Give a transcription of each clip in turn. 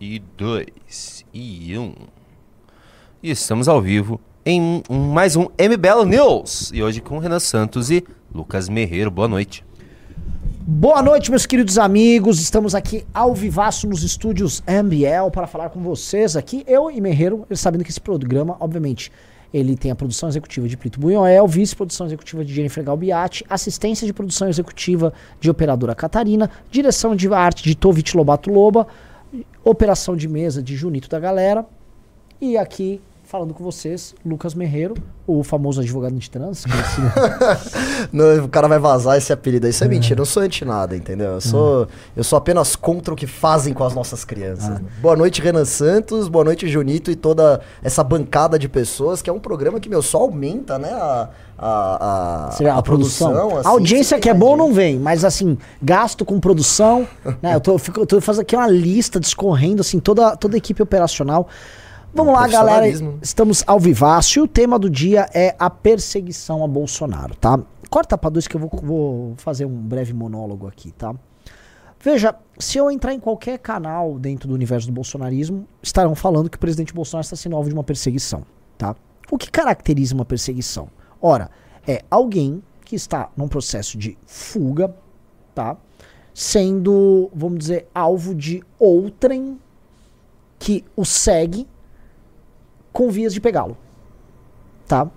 e dois e um. E estamos ao vivo em mais um MBL News. E hoje com Renan Santos e Lucas Merreiro. Boa noite. Boa noite, meus queridos amigos. Estamos aqui ao vivaço nos estúdios MBL para falar com vocês aqui. Eu e Merreiro, sabendo que esse programa, obviamente, ele tem a produção executiva de Plito Bunhoel, vice-produção executiva de Jennifer Galbiati, assistência de produção executiva de Operadora Catarina, direção de arte de Tovit Lobato Loba, operação de mesa de Junito da Galera. E aqui, falando com vocês, Lucas Merreiro, o famoso advogado de trans. conhecido Não, o cara vai vazar esse apelido aí. Isso é, mentira. Eu não sou anti-nada, entendeu? Eu sou, eu sou apenas contra o que fazem com as nossas crianças. Boa noite, Renan Santos. Boa noite, Junito e toda essa bancada de pessoas, que é um programa que, meu, só aumenta, né? A, a, a, vê, a, produção. assim, a audiência que é bom não vem, mas assim, gasto com produção, né? Eu tô, eu fico- eu tô fazendo aqui uma lista discorrendo, assim, toda, toda a equipe operacional. Vamos lá, galera. profissionalismo. Estamos ao vivaço e o tema do dia é a perseguição a Bolsonaro, tá? Corta pra dois que eu vou, vou fazer um breve monólogo aqui, tá? Veja, se eu entrar em qualquer canal dentro do universo do bolsonarismo, estarão falando que o presidente Bolsonaro está sendo alvo de uma perseguição, tá? O que caracteriza uma perseguição? Ora, é alguém que está num processo de fuga, tá? Sendo, vamos dizer, alvo de outrem que o segue com vias de pegá-lo, tá?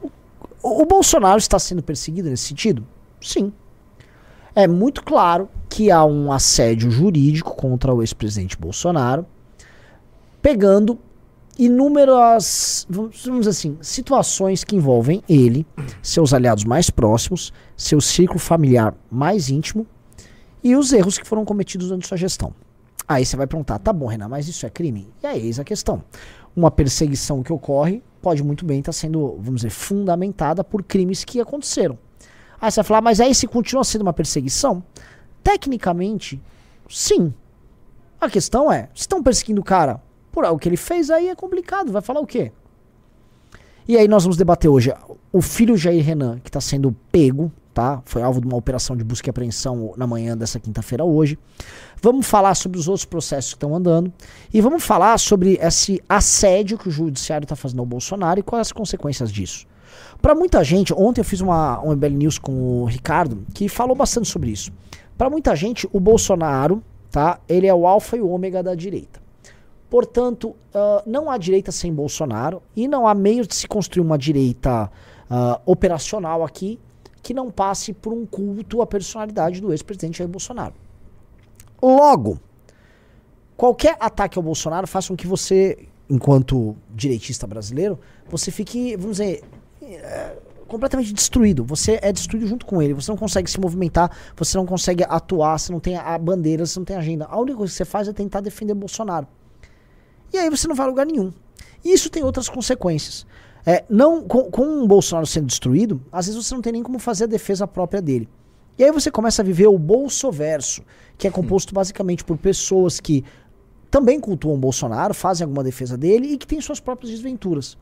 O, Bolsonaro está sendo perseguido nesse sentido? Sim. É muito claro que há um assédio jurídico contra o ex-presidente Bolsonaro, pegando inúmeras, vamos dizer assim, situações que envolvem ele, seus aliados mais próximos, seu círculo familiar mais íntimo e os erros que foram cometidos durante sua gestão. Aí você vai perguntar, tá bom, Renan, mas isso é crime? E aí, eis a questão. Uma perseguição que ocorre pode muito bem estar sendo, vamos dizer, fundamentada por crimes que aconteceram. Aí você vai falar, mas aí se continua sendo uma perseguição? Tecnicamente, sim. A questão é, estão perseguindo o cara por algo que ele fez, aí é complicado. Vai falar o quê? E aí nós vamos debater hoje o filho Jair Renan, que está sendo pego, tá? Foi alvo de uma operação de busca e apreensão na manhã dessa quinta-feira hoje. Vamos falar sobre os outros processos que estão andando. E vamos falar sobre esse assédio que o judiciário está fazendo ao Bolsonaro e quais as consequências disso. Para muita gente, ontem eu fiz uma, um MBL News com o Ricardo, que falou bastante sobre isso. Para muita gente, o Bolsonaro, tá? Ele é o alfa e o ômega da direita. Portanto, ah, não há direita sem Bolsonaro e não há meio de se construir uma direita ah, operacional aqui que não passe por um culto à personalidade do ex-presidente Jair Bolsonaro. Logo, qualquer ataque ao Bolsonaro faz com que você, enquanto direitista brasileiro, você fique, vamos dizer, eh, completamente destruído. Você é destruído junto com ele. Você não consegue se movimentar, você não consegue atuar, você não tem a bandeira, você não tem agenda. A única coisa que você faz é tentar defender Bolsonaro. E aí você não vai a lugar nenhum. E isso tem outras consequências. É, não, com, com o Bolsonaro sendo destruído, às vezes você não tem nem como fazer a defesa própria dele. E aí você começa a viver o bolsoverso, que é composto basicamente por pessoas que também cultuam o Bolsonaro, fazem alguma defesa dele e que têm suas próprias desventuras.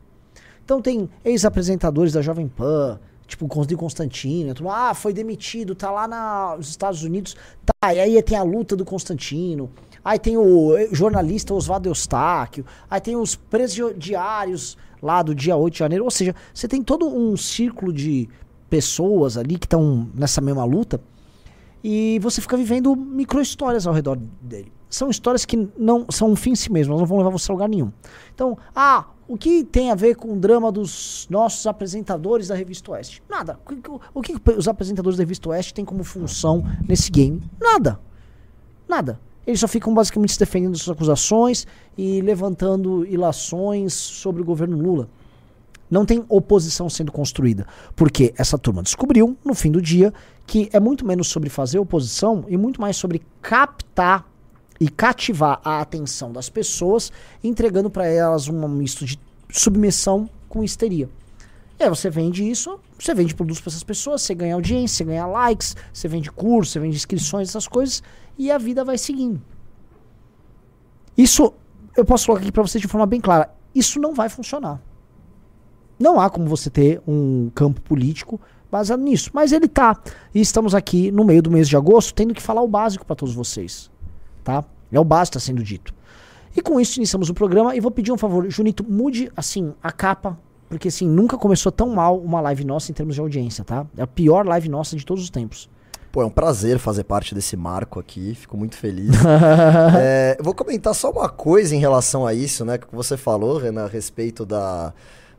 Então tem ex-apresentadores da Jovem Pan, tipo de Constantino, tudo, ah, foi demitido, tá lá na- nos Estados Unidos, tá, e aí tem a luta do Constantino, aí tem o jornalista Oswaldo Eustáquio, aí tem os presidiários lá do dia 8 de janeiro, ou seja, você tem todo um círculo de pessoas ali que estão nessa mesma luta, e você fica vivendo micro-histórias ao redor dele. São histórias que não são um fim em si mesmo, não vão levar você a lugar nenhum. Então, ah, o que tem a ver com o drama dos nossos apresentadores da Revista Oeste? Nada. O que os apresentadores da Revista Oeste têm como função nesse game? Nada. Nada. Eles só ficam basicamente se defendendo das suas acusações e levantando ilações sobre o governo Lula. Não tem oposição sendo construída. Porque essa turma descobriu, no fim do dia, que é muito menos sobre fazer oposição e muito mais sobre captar e cativar a atenção das pessoas, entregando para elas um misto de submissão com histeria. E aí você vende isso, você vende produtos para essas pessoas, você ganha audiência, você ganha likes, você vende curso, você vende inscrições, essas coisas, e a vida vai seguindo. Isso, eu posso colocar aqui para você de forma bem clara, isso não vai funcionar. Não há como você ter um campo político baseado nisso. Mas ele tá. E estamos aqui no meio do mês de agosto tendo que falar o básico para todos vocês. Tá? É o básico está sendo dito. E com isso iniciamos o programa e vou pedir um favor, Junito, mude assim a capa, porque assim, nunca começou tão mal uma live nossa em termos de audiência, tá? É a pior live nossa de todos os tempos. Pô, é um prazer fazer parte desse marco aqui, fico muito feliz. é, vou comentar só uma coisa em relação a isso, né? Que você falou, Renan, a respeito da,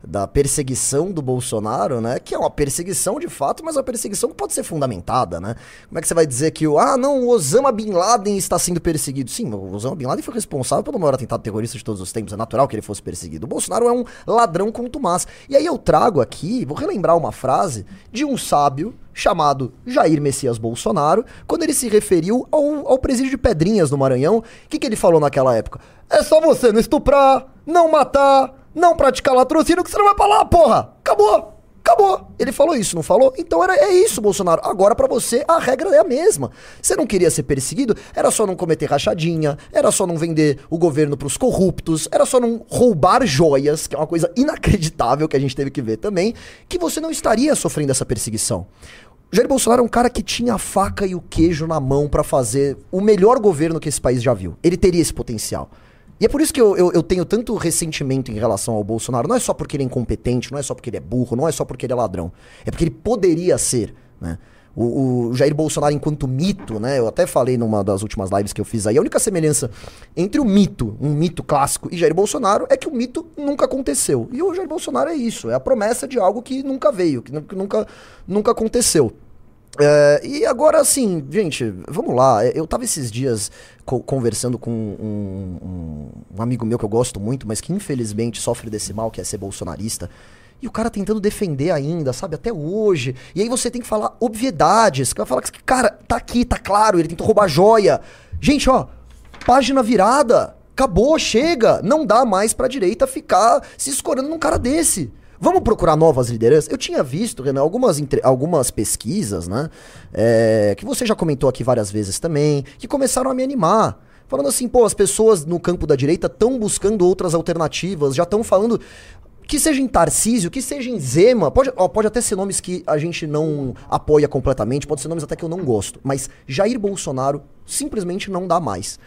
da perseguição do Bolsonaro, né? Que é uma perseguição de fato, mas uma perseguição que pode ser fundamentada, né? Como é que você vai dizer que o ah, não, o Osama Bin Laden está sendo perseguido? Sim, o Osama Bin Laden foi responsável pelo maior atentado terrorista de todos os tempos, é natural que ele fosse perseguido. O Bolsonaro é um ladrão contumaz. E aí eu trago aqui, vou relembrar uma frase de um sábio chamado Jair Messias Bolsonaro, quando ele se referiu ao, ao presídio de Pedrinhas no Maranhão. O que, que ele falou naquela época? É só você não estuprar, não matar, não praticar latrocínio que você não vai pra lá, porra! Acabou! Acabou. Ele falou isso, não falou? Então era, é isso, Bolsonaro. Agora para você a regra é a mesma. Você não queria ser perseguido? Era só não cometer rachadinha, era só não vender o governo pros corruptos, era só não roubar joias, que é uma coisa inacreditável que a gente teve que ver também, que você não estaria sofrendo essa perseguição. Jair Bolsonaro é um cara que tinha a faca e o queijo na mão para fazer o melhor governo que esse país já viu. Ele teria esse potencial. E é por isso que eu, eu, eu, tenho tanto ressentimento em relação ao Bolsonaro. Não é só porque ele é incompetente, não é só porque ele é burro, não é só porque ele é ladrão. É porque ele poderia ser, né? O, o, Jair Bolsonaro enquanto mito, né? Eu até falei numa das últimas lives que eu fiz aí. A única semelhança entre o mito, um mito clássico, e Jair Bolsonaro é que o mito nunca aconteceu. E o Jair Bolsonaro é isso, é a promessa de algo que nunca veio, que nunca, nunca aconteceu. É, e agora, assim, gente, vamos lá. Eu tava esses dias co conversando com um, um, um, amigo meu que eu gosto muito, mas que infelizmente sofre desse mal, que é ser bolsonarista. E o cara tentando defender ainda, sabe, até hoje. E aí você tem que falar obviedades. Que vai falar que, cara, tá aqui, tá claro, ele tentou roubar joia. Gente, ó, página virada. Acabou, chega. Não dá mais pra direita ficar se escorando num cara desse. Vamos procurar novas lideranças? Eu tinha visto, Renan, algumas, entre... algumas pesquisas, né? É... que você já comentou aqui várias vezes também, que começaram a me animar. Falando assim, pô, as pessoas no campo da direita estão buscando outras alternativas, já estão falando. Que seja em Tarcísio, que seja em Zema, pode, ó, pode até ser nomes que a gente não apoia completamente, pode ser nomes até que eu não gosto, mas Jair Bolsonaro simplesmente não dá mais.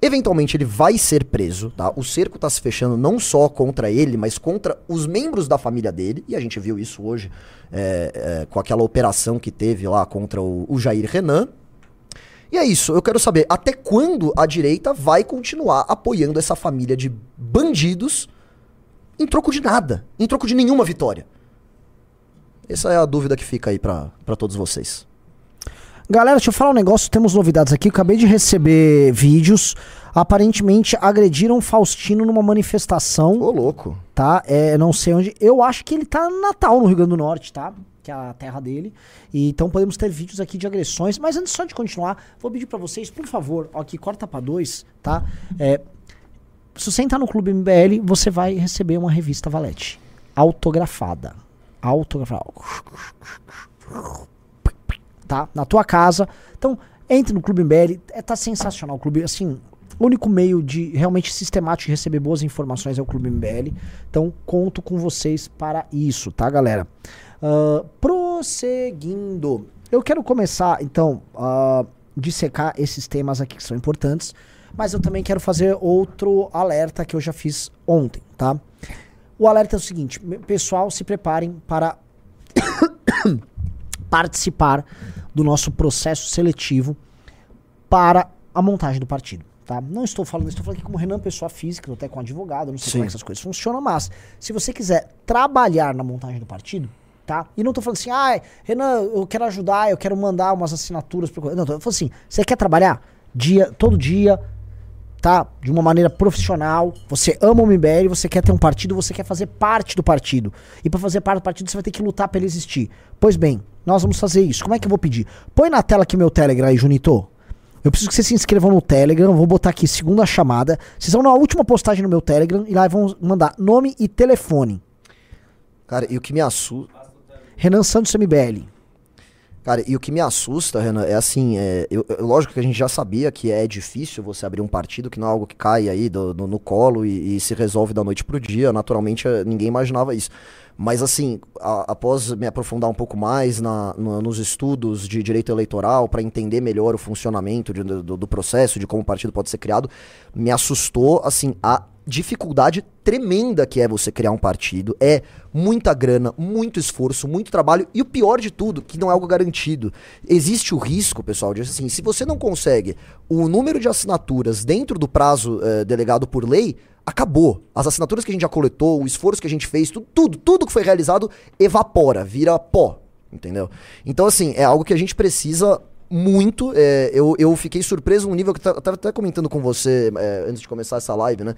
Eventualmente ele vai ser preso, tá? O cerco tá se fechando não só contra ele, mas contra os membros da família dele, e a gente viu isso hoje é, é, com aquela operação que teve lá contra o, o Jair Renan. E é isso, eu quero saber até quando a direita vai continuar apoiando essa família de bandidos em troco de nada, em troco de nenhuma vitória. Essa é a dúvida que fica aí para todos vocês. Galera, deixa eu falar um negócio, temos novidades aqui. Eu acabei de receber vídeos. Aparentemente agrediram Faustino numa manifestação. Ô, louco. Tá? É, não sei onde. Eu acho que ele tá no Natal, no Rio Grande do Norte, tá? Que é a terra dele. E, então podemos ter vídeos aqui de agressões. Mas antes só de continuar, vou pedir para vocês, por favor, ó, aqui, corta pra dois, tá? É, se você entrar no Clube MBL, você vai receber uma revista Valete. Autografada. Autografada tá? Na tua casa. Então, entre no Clube MBL, é, tá sensacional o clube, assim, o único meio de realmente sistemático de receber boas informações é o Clube MBL. Então, conto com vocês para isso, tá, galera? Uh, prosseguindo. Eu quero começar, então, uh, dissecar esses temas aqui que são importantes, mas eu também quero fazer outro alerta que eu já fiz ontem, tá? O alerta é o seguinte, pessoal, se preparem para participar do nosso processo seletivo para a montagem do partido. Tá? Não estou falando, estou falando aqui como Renan, pessoa física, até com advogado, não sei Sim. como é essas coisas funcionam, mas se você quiser trabalhar na montagem do partido, tá? E não estou falando assim, ah, Renan, eu quero ajudar, eu quero mandar umas assinaturas. Pro... Não, estou falando assim, você quer trabalhar dia, todo dia, tá? De uma maneira profissional, você ama o MBL, você quer ter um partido, você quer fazer parte do partido. E para fazer parte do partido você vai ter que lutar para ele existir. Pois bem, nós vamos fazer isso. Como é que eu vou pedir? Põe na tela aqui meu Telegram aí, Junito. Eu preciso que vocês se inscrevam no Telegram. Vou botar aqui segunda chamada. Vocês vão na última postagem no meu Telegram e lá vão mandar nome e telefone. Cara, e o que me assusta. Renan Santos MBL. Cara, e o que me assusta, Renan, é assim, é, eu, lógico que a gente já sabia que é difícil você abrir um partido, que não é algo que cai aí do, do, no colo e, e, se resolve da noite pro dia. Naturalmente, ninguém imaginava isso. Mas assim, a- após me aprofundar um pouco mais na- no- nos estudos de direito eleitoral para entender melhor o funcionamento de- do, do processo, de como o partido pode ser criado, me assustou assim a dificuldade tremenda que é você criar um partido. É muita grana, muito esforço, muito trabalho e o pior de tudo, que não é algo garantido. Existe o risco, pessoal, de assim, se você não consegue o número de assinaturas dentro do prazo eh, delegado por lei, acabou. As assinaturas que a gente já coletou, o esforço que a gente fez, tudo, tudo, tudo que foi realizado evapora, vira pó, entendeu? Então, assim, é algo que a gente precisa muito. é, eu, eu fiquei surpreso num nível que eu tava até comentando com você é, antes de começar essa live, né?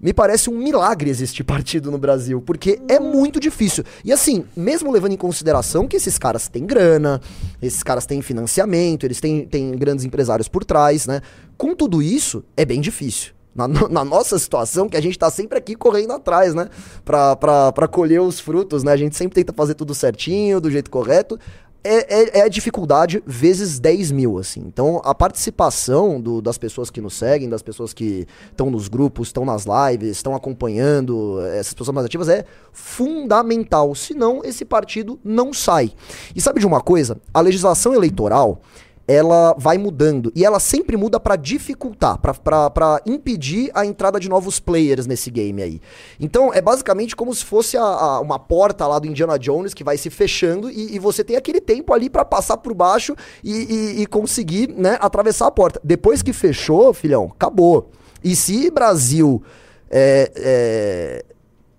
Me parece um milagre existir partido no Brasil, porque é muito difícil. E assim, mesmo levando em consideração que esses caras têm grana, esses caras têm financiamento, eles têm, têm grandes empresários por trás, né? Com tudo isso, é bem difícil. Na, na nossa situação, que a gente tá sempre aqui correndo atrás, né? Pra, pra, pra colher os frutos, né? A gente sempre tenta fazer tudo certinho, do jeito correto. É, é, é a dificuldade vezes 10 mil, assim. Então, a participação do- das pessoas que nos seguem, das pessoas que estão nos grupos, estão nas lives, estão acompanhando, eh, essas pessoas mais ativas, é fundamental. Senão, esse partido não sai. E sabe de uma coisa? A legislação eleitoral ela vai mudando e ela sempre muda pra dificultar, pra impedir a entrada de novos players nesse game aí. Então é basicamente como se fosse a- a- uma porta lá do Indiana Jones que vai se fechando e, e você tem aquele tempo ali pra passar por baixo e, e- e conseguir né, atravessar a porta. Depois que fechou, filhão, acabou. E se Brasil é, é,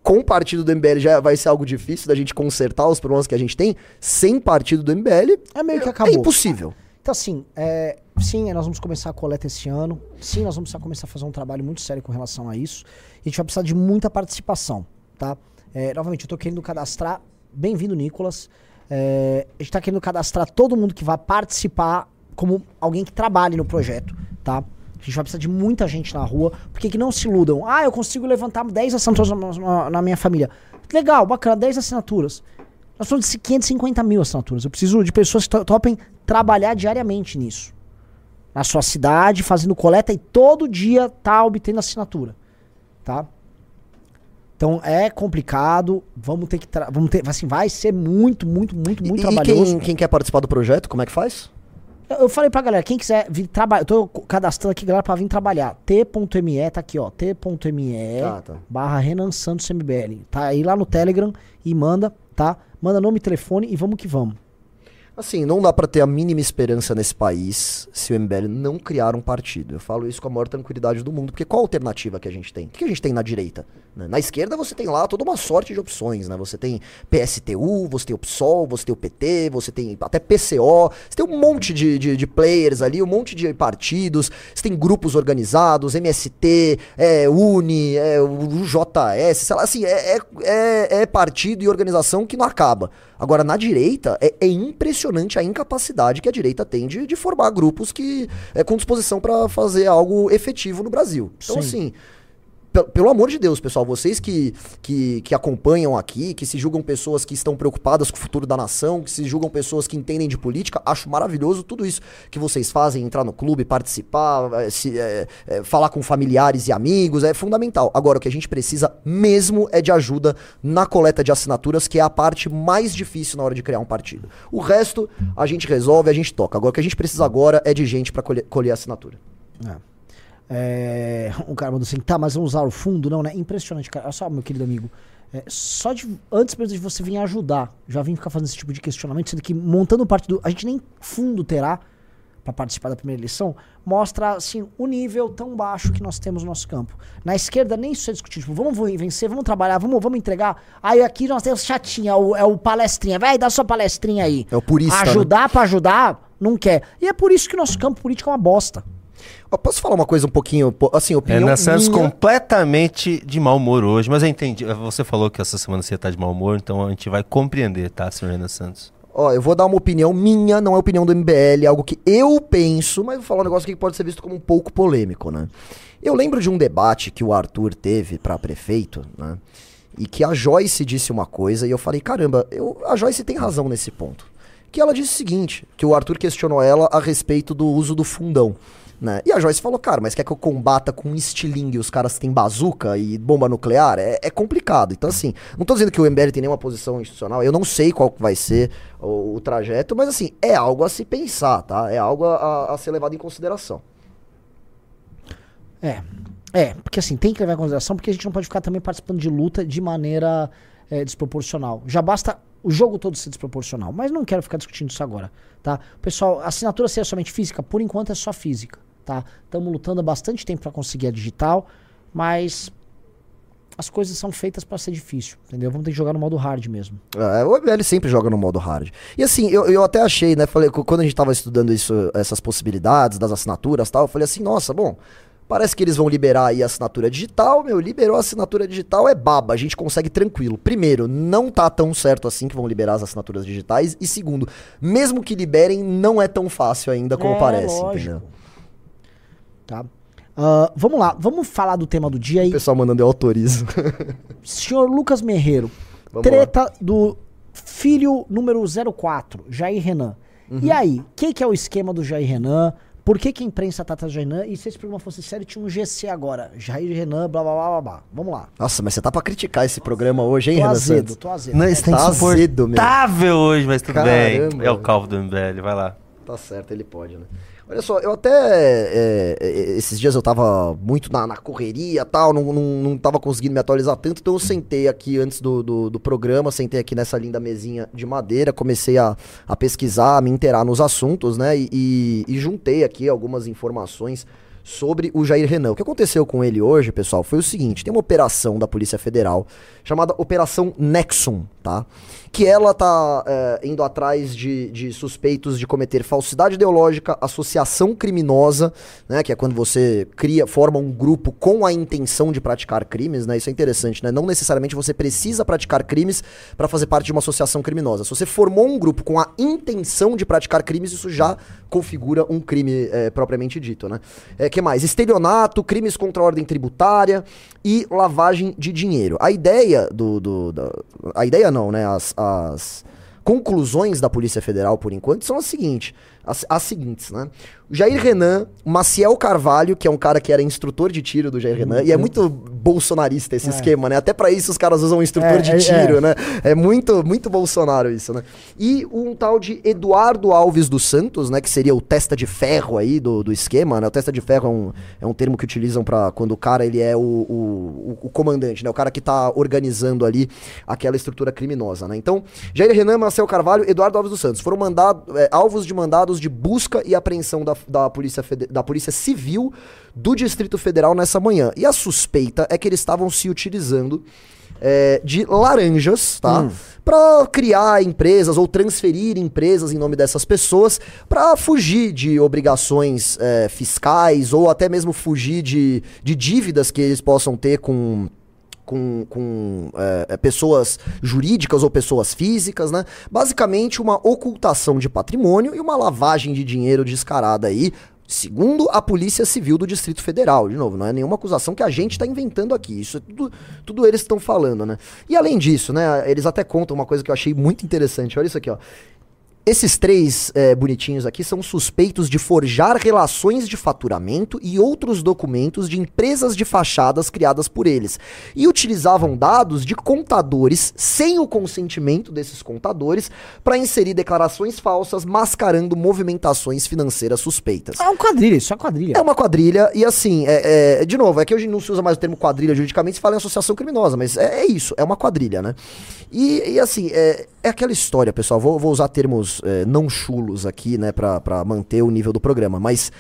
com o partido do MBL já vai ser algo difícil da gente consertar os problemas que a gente tem, sem partido do MBL É meio que é acabou. impossível. Então, assim, é, sim, nós vamos começar a coleta esse ano. Sim, nós vamos começar a fazer um trabalho muito sério com relação a isso. E a gente vai precisar de muita participação, tá? É, novamente, eu tô querendo cadastrar. Bem-vindo, Nicolas. É, a gente tá querendo cadastrar todo mundo que vai participar como alguém que trabalhe no projeto, tá? A gente vai precisar de muita gente na rua, porque que não se iludam. Ah, eu consigo levantar 10 assinaturas na, na- na minha família. Legal, bacana, 10 assinaturas. Nós somos de 550 mil assinaturas. Eu preciso de pessoas que to- topem trabalhar diariamente nisso. Na sua cidade, fazendo coleta e todo dia tá obtendo assinatura. Tá? Então é complicado. Vamos ter que. Vamos ter, assim, vai ser muito, muito, muito, muito e, trabalhoso. quem, quem quer participar do projeto, como é que faz? Eu, falei pra galera, quem quiser vir trabalhar. Eu tô cadastrando aqui, galera, pra vir trabalhar. T.me, tá aqui, ó. T.me Tá, tá. barra Renan Santos MBL. Tá aí lá no Telegram e manda, tá? Manda nome e telefone e vamos que vamos. Assim, não dá pra ter a mínima esperança nesse país se o MBL não criar um partido. Eu falo isso com a maior tranquilidade do mundo, porque qual a alternativa que a gente tem? O que a gente tem na direita? Na esquerda você tem lá toda uma sorte de opções, né? Você tem PSTU, você tem o PSOL, você tem o PT, você tem até PCO, você tem um monte de, de, de players ali, um monte de partidos, você tem grupos organizados, MST, é, Uni, é, o JS, sei lá, assim, é, é, é, é partido e organização que não acaba. Agora, na direita, é, é impressionante a incapacidade que a direita tem de, de formar grupos que é com disposição pra fazer algo efetivo no Brasil. Então, Sim. assim, pelo amor de Deus, pessoal, vocês que, que, que acompanham aqui, que se julgam pessoas que estão preocupadas com o futuro da nação, que se julgam pessoas que entendem de política, acho maravilhoso tudo isso que vocês fazem, entrar no clube, participar, eh, se, eh, eh, falar com familiares e amigos, é fundamental. Agora, o que a gente precisa mesmo é de ajuda na coleta de assinaturas, que é a parte mais difícil na hora de criar um partido. O resto, a gente resolve, a gente toca. Agora, o que a gente precisa agora é de gente para colher, colher assinatura. É, um cara mandou assim, tá, mas vamos usar o fundo? Não, né? Impressionante, cara. Olha só, meu querido amigo. É, só de. Antes mesmo de você vir ajudar, já vim ficar fazendo esse tipo de questionamento, sendo que montando parte do. A gente nem fundo terá para participar da primeira eleição, mostra assim o nível tão baixo que nós temos no nosso campo. Na esquerda nem isso é discutido, tipo, vamos vencer, vamos trabalhar, vamos, vamos entregar. Aí aqui nós temos chatinha, é o, é o palestrinha, vai dá sua palestrinha aí. É o purista, né? Ajudar pra ajudar, não quer. E é por isso que nosso campo político é uma bosta. Ó, Posso falar uma coisa um pouquinho, po- assim, opinião Renan Santos minha? completamente de mau humor hoje, mas eu entendi. Você falou que essa semana você estar de mau humor, então a gente vai compreender, tá, senhor Renan Santos? Ó, eu vou dar uma opinião minha, não é opinião do MBL, é algo que eu penso, mas vou falar um negócio que pode ser visto como um pouco polêmico, né? Eu lembro de um debate que o Arthur teve pra prefeito, né? E que a Joyce disse uma coisa e eu falei, caramba, eu, a Joyce tem razão nesse ponto. Que ela disse o seguinte, que o Arthur questionou ela a respeito do uso do fundão. Né? E a Joyce falou, cara, mas quer que eu combata com estilingue os caras têm bazuca e bomba nuclear? É, é complicado. Então, assim, não tô dizendo que o MBL tem nenhuma posição institucional, eu não sei qual vai ser o, o trajeto, mas assim, é algo a se pensar, tá? É algo a, a ser levado em consideração. É. É, porque assim, tem que levar em consideração, porque a gente não pode ficar também participando de luta de maneira é, desproporcional. Já basta o jogo todo ser desproporcional, mas não quero ficar discutindo isso agora, tá? Pessoal, assinatura ser somente física, por enquanto é só física, tá? Estamos lutando há bastante tempo para conseguir a digital, mas as coisas são feitas para ser difícil, entendeu? Vamos ter que jogar no modo hard mesmo. É, o MBL sempre joga no modo hard. E assim, eu, eu até achei, né? Falei, quando a gente tava estudando isso, essas possibilidades das assinaturas tal, eu falei assim, nossa, bom, Parece que eles vão liberar aí a assinatura digital, meu, liberou a assinatura digital é baba, a gente consegue tranquilo. Primeiro, não tá tão certo assim que vão liberar as assinaturas digitais e segundo, mesmo que liberem, não é tão fácil ainda como É, parece, lógico. entendeu? Tá? Ah, vamos lá, vamos falar do tema do dia O aí. pessoal mandando eu autorizo. Senhor Lucas Merreiro, Vamos treta do filho número 04, Jair Renan. Uhum. E aí, o que, que é o esquema do Jair Renan? Por que, que a imprensa tá atrás do Jair Renan? E se esse programa fosse sério, tinha um GC agora. Jair Renan, blá blá blá blá blá. Vamos lá. Nossa, mas você tá pra criticar esse programa hoje, hein, Tô Renan azedo, Santos? tô azedo. Não, isso tem Tá azedo, meu. insuportável hoje, mas tudo Caramba. bem. É o calvo do MBL, vai lá. Tá certo, ele pode, né? Olha só, eu até. é, é, esses dias eu tava muito na, na correria tal, não, não, não tava conseguindo me atualizar tanto, então eu sentei aqui antes do, do, do programa, sentei aqui nessa linda mesinha de madeira, comecei a, a pesquisar, a me inteirar nos assuntos, né? E, e- e juntei aqui algumas informações sobre o Jair Renan. O que aconteceu com ele hoje, pessoal, foi o seguinte: tem uma operação da Polícia Federal chamada Operação Nexum, tá? Que ela tá é, indo atrás de, de suspeitos de cometer falsidade ideológica, associação criminosa, né? Que é quando você cria, forma um grupo com a intenção de praticar crimes, né? Isso é interessante, né? Não necessariamente você precisa praticar crimes para fazer parte de uma associação criminosa. Se você formou um grupo com a intenção de praticar crimes, isso já configura um crime é, propriamente dito, né? É, que mais? Estelionato, crimes contra a ordem tributária e lavagem de dinheiro. A ideia do... do- da- a ideia não, né? As, as conclusões da Polícia Federal, por enquanto, são as seguintes. As, as seguintes, né? O Jair Renan, Maciel Carvalho, que é um cara que era instrutor de tiro do Jair Renan, e é muito bolsonarista esse É. esquema, né? Até pra isso os caras usam instrutor É, de é, tiro, é. né? É muito, muito Bolsonaro isso, né? E um tal de Eduardo Alves dos Santos, né? Que seria o testa de ferro aí do, do esquema, né? O testa de ferro é um, é um termo que utilizam para quando o cara ele é o, o, o- o comandante, né? O cara que tá organizando ali aquela estrutura criminosa, né? Então, Jair Renan, Marcel Carvalho, Eduardo Alves dos Santos foram mandados, é, alvos de mandados de busca e apreensão da, da, polícia, Fede- da Polícia Civil do Distrito Federal nessa manhã. E a suspeita é que eles estavam se utilizando é, de laranjas, tá? Pra criar empresas ou transferir empresas em nome dessas pessoas pra fugir de obrigações é, fiscais ou até mesmo fugir de, de dívidas que eles possam ter com com, com é, é, pessoas jurídicas ou pessoas físicas, né? Basicamente uma ocultação de patrimônio e uma lavagem de dinheiro descarada aí, segundo a Polícia Civil do Distrito Federal. De novo, não é nenhuma acusação que a gente está inventando aqui. Isso é tudo, tudo eles estão falando, né? E além disso, né? Eles até contam uma coisa que eu achei muito interessante. Olha isso aqui, ó. Esses três é, bonitinhos aqui são suspeitos de forjar relações de faturamento e outros documentos de empresas de fachadas criadas por eles. E utilizavam dados de contadores sem o consentimento desses contadores para inserir declarações falsas mascarando movimentações financeiras suspeitas. É um quadrilha, isso é quadrilha. É uma quadrilha, e assim, é, é- de novo, é que hoje não se usa mais o termo quadrilha juridicamente, se fala em associação criminosa, mas é, é isso, é uma quadrilha, né? E, e, assim, é, é aquela história, pessoal, vou, vou usar termos é, não chulos aqui, né, pra, pra manter o nível do programa, mas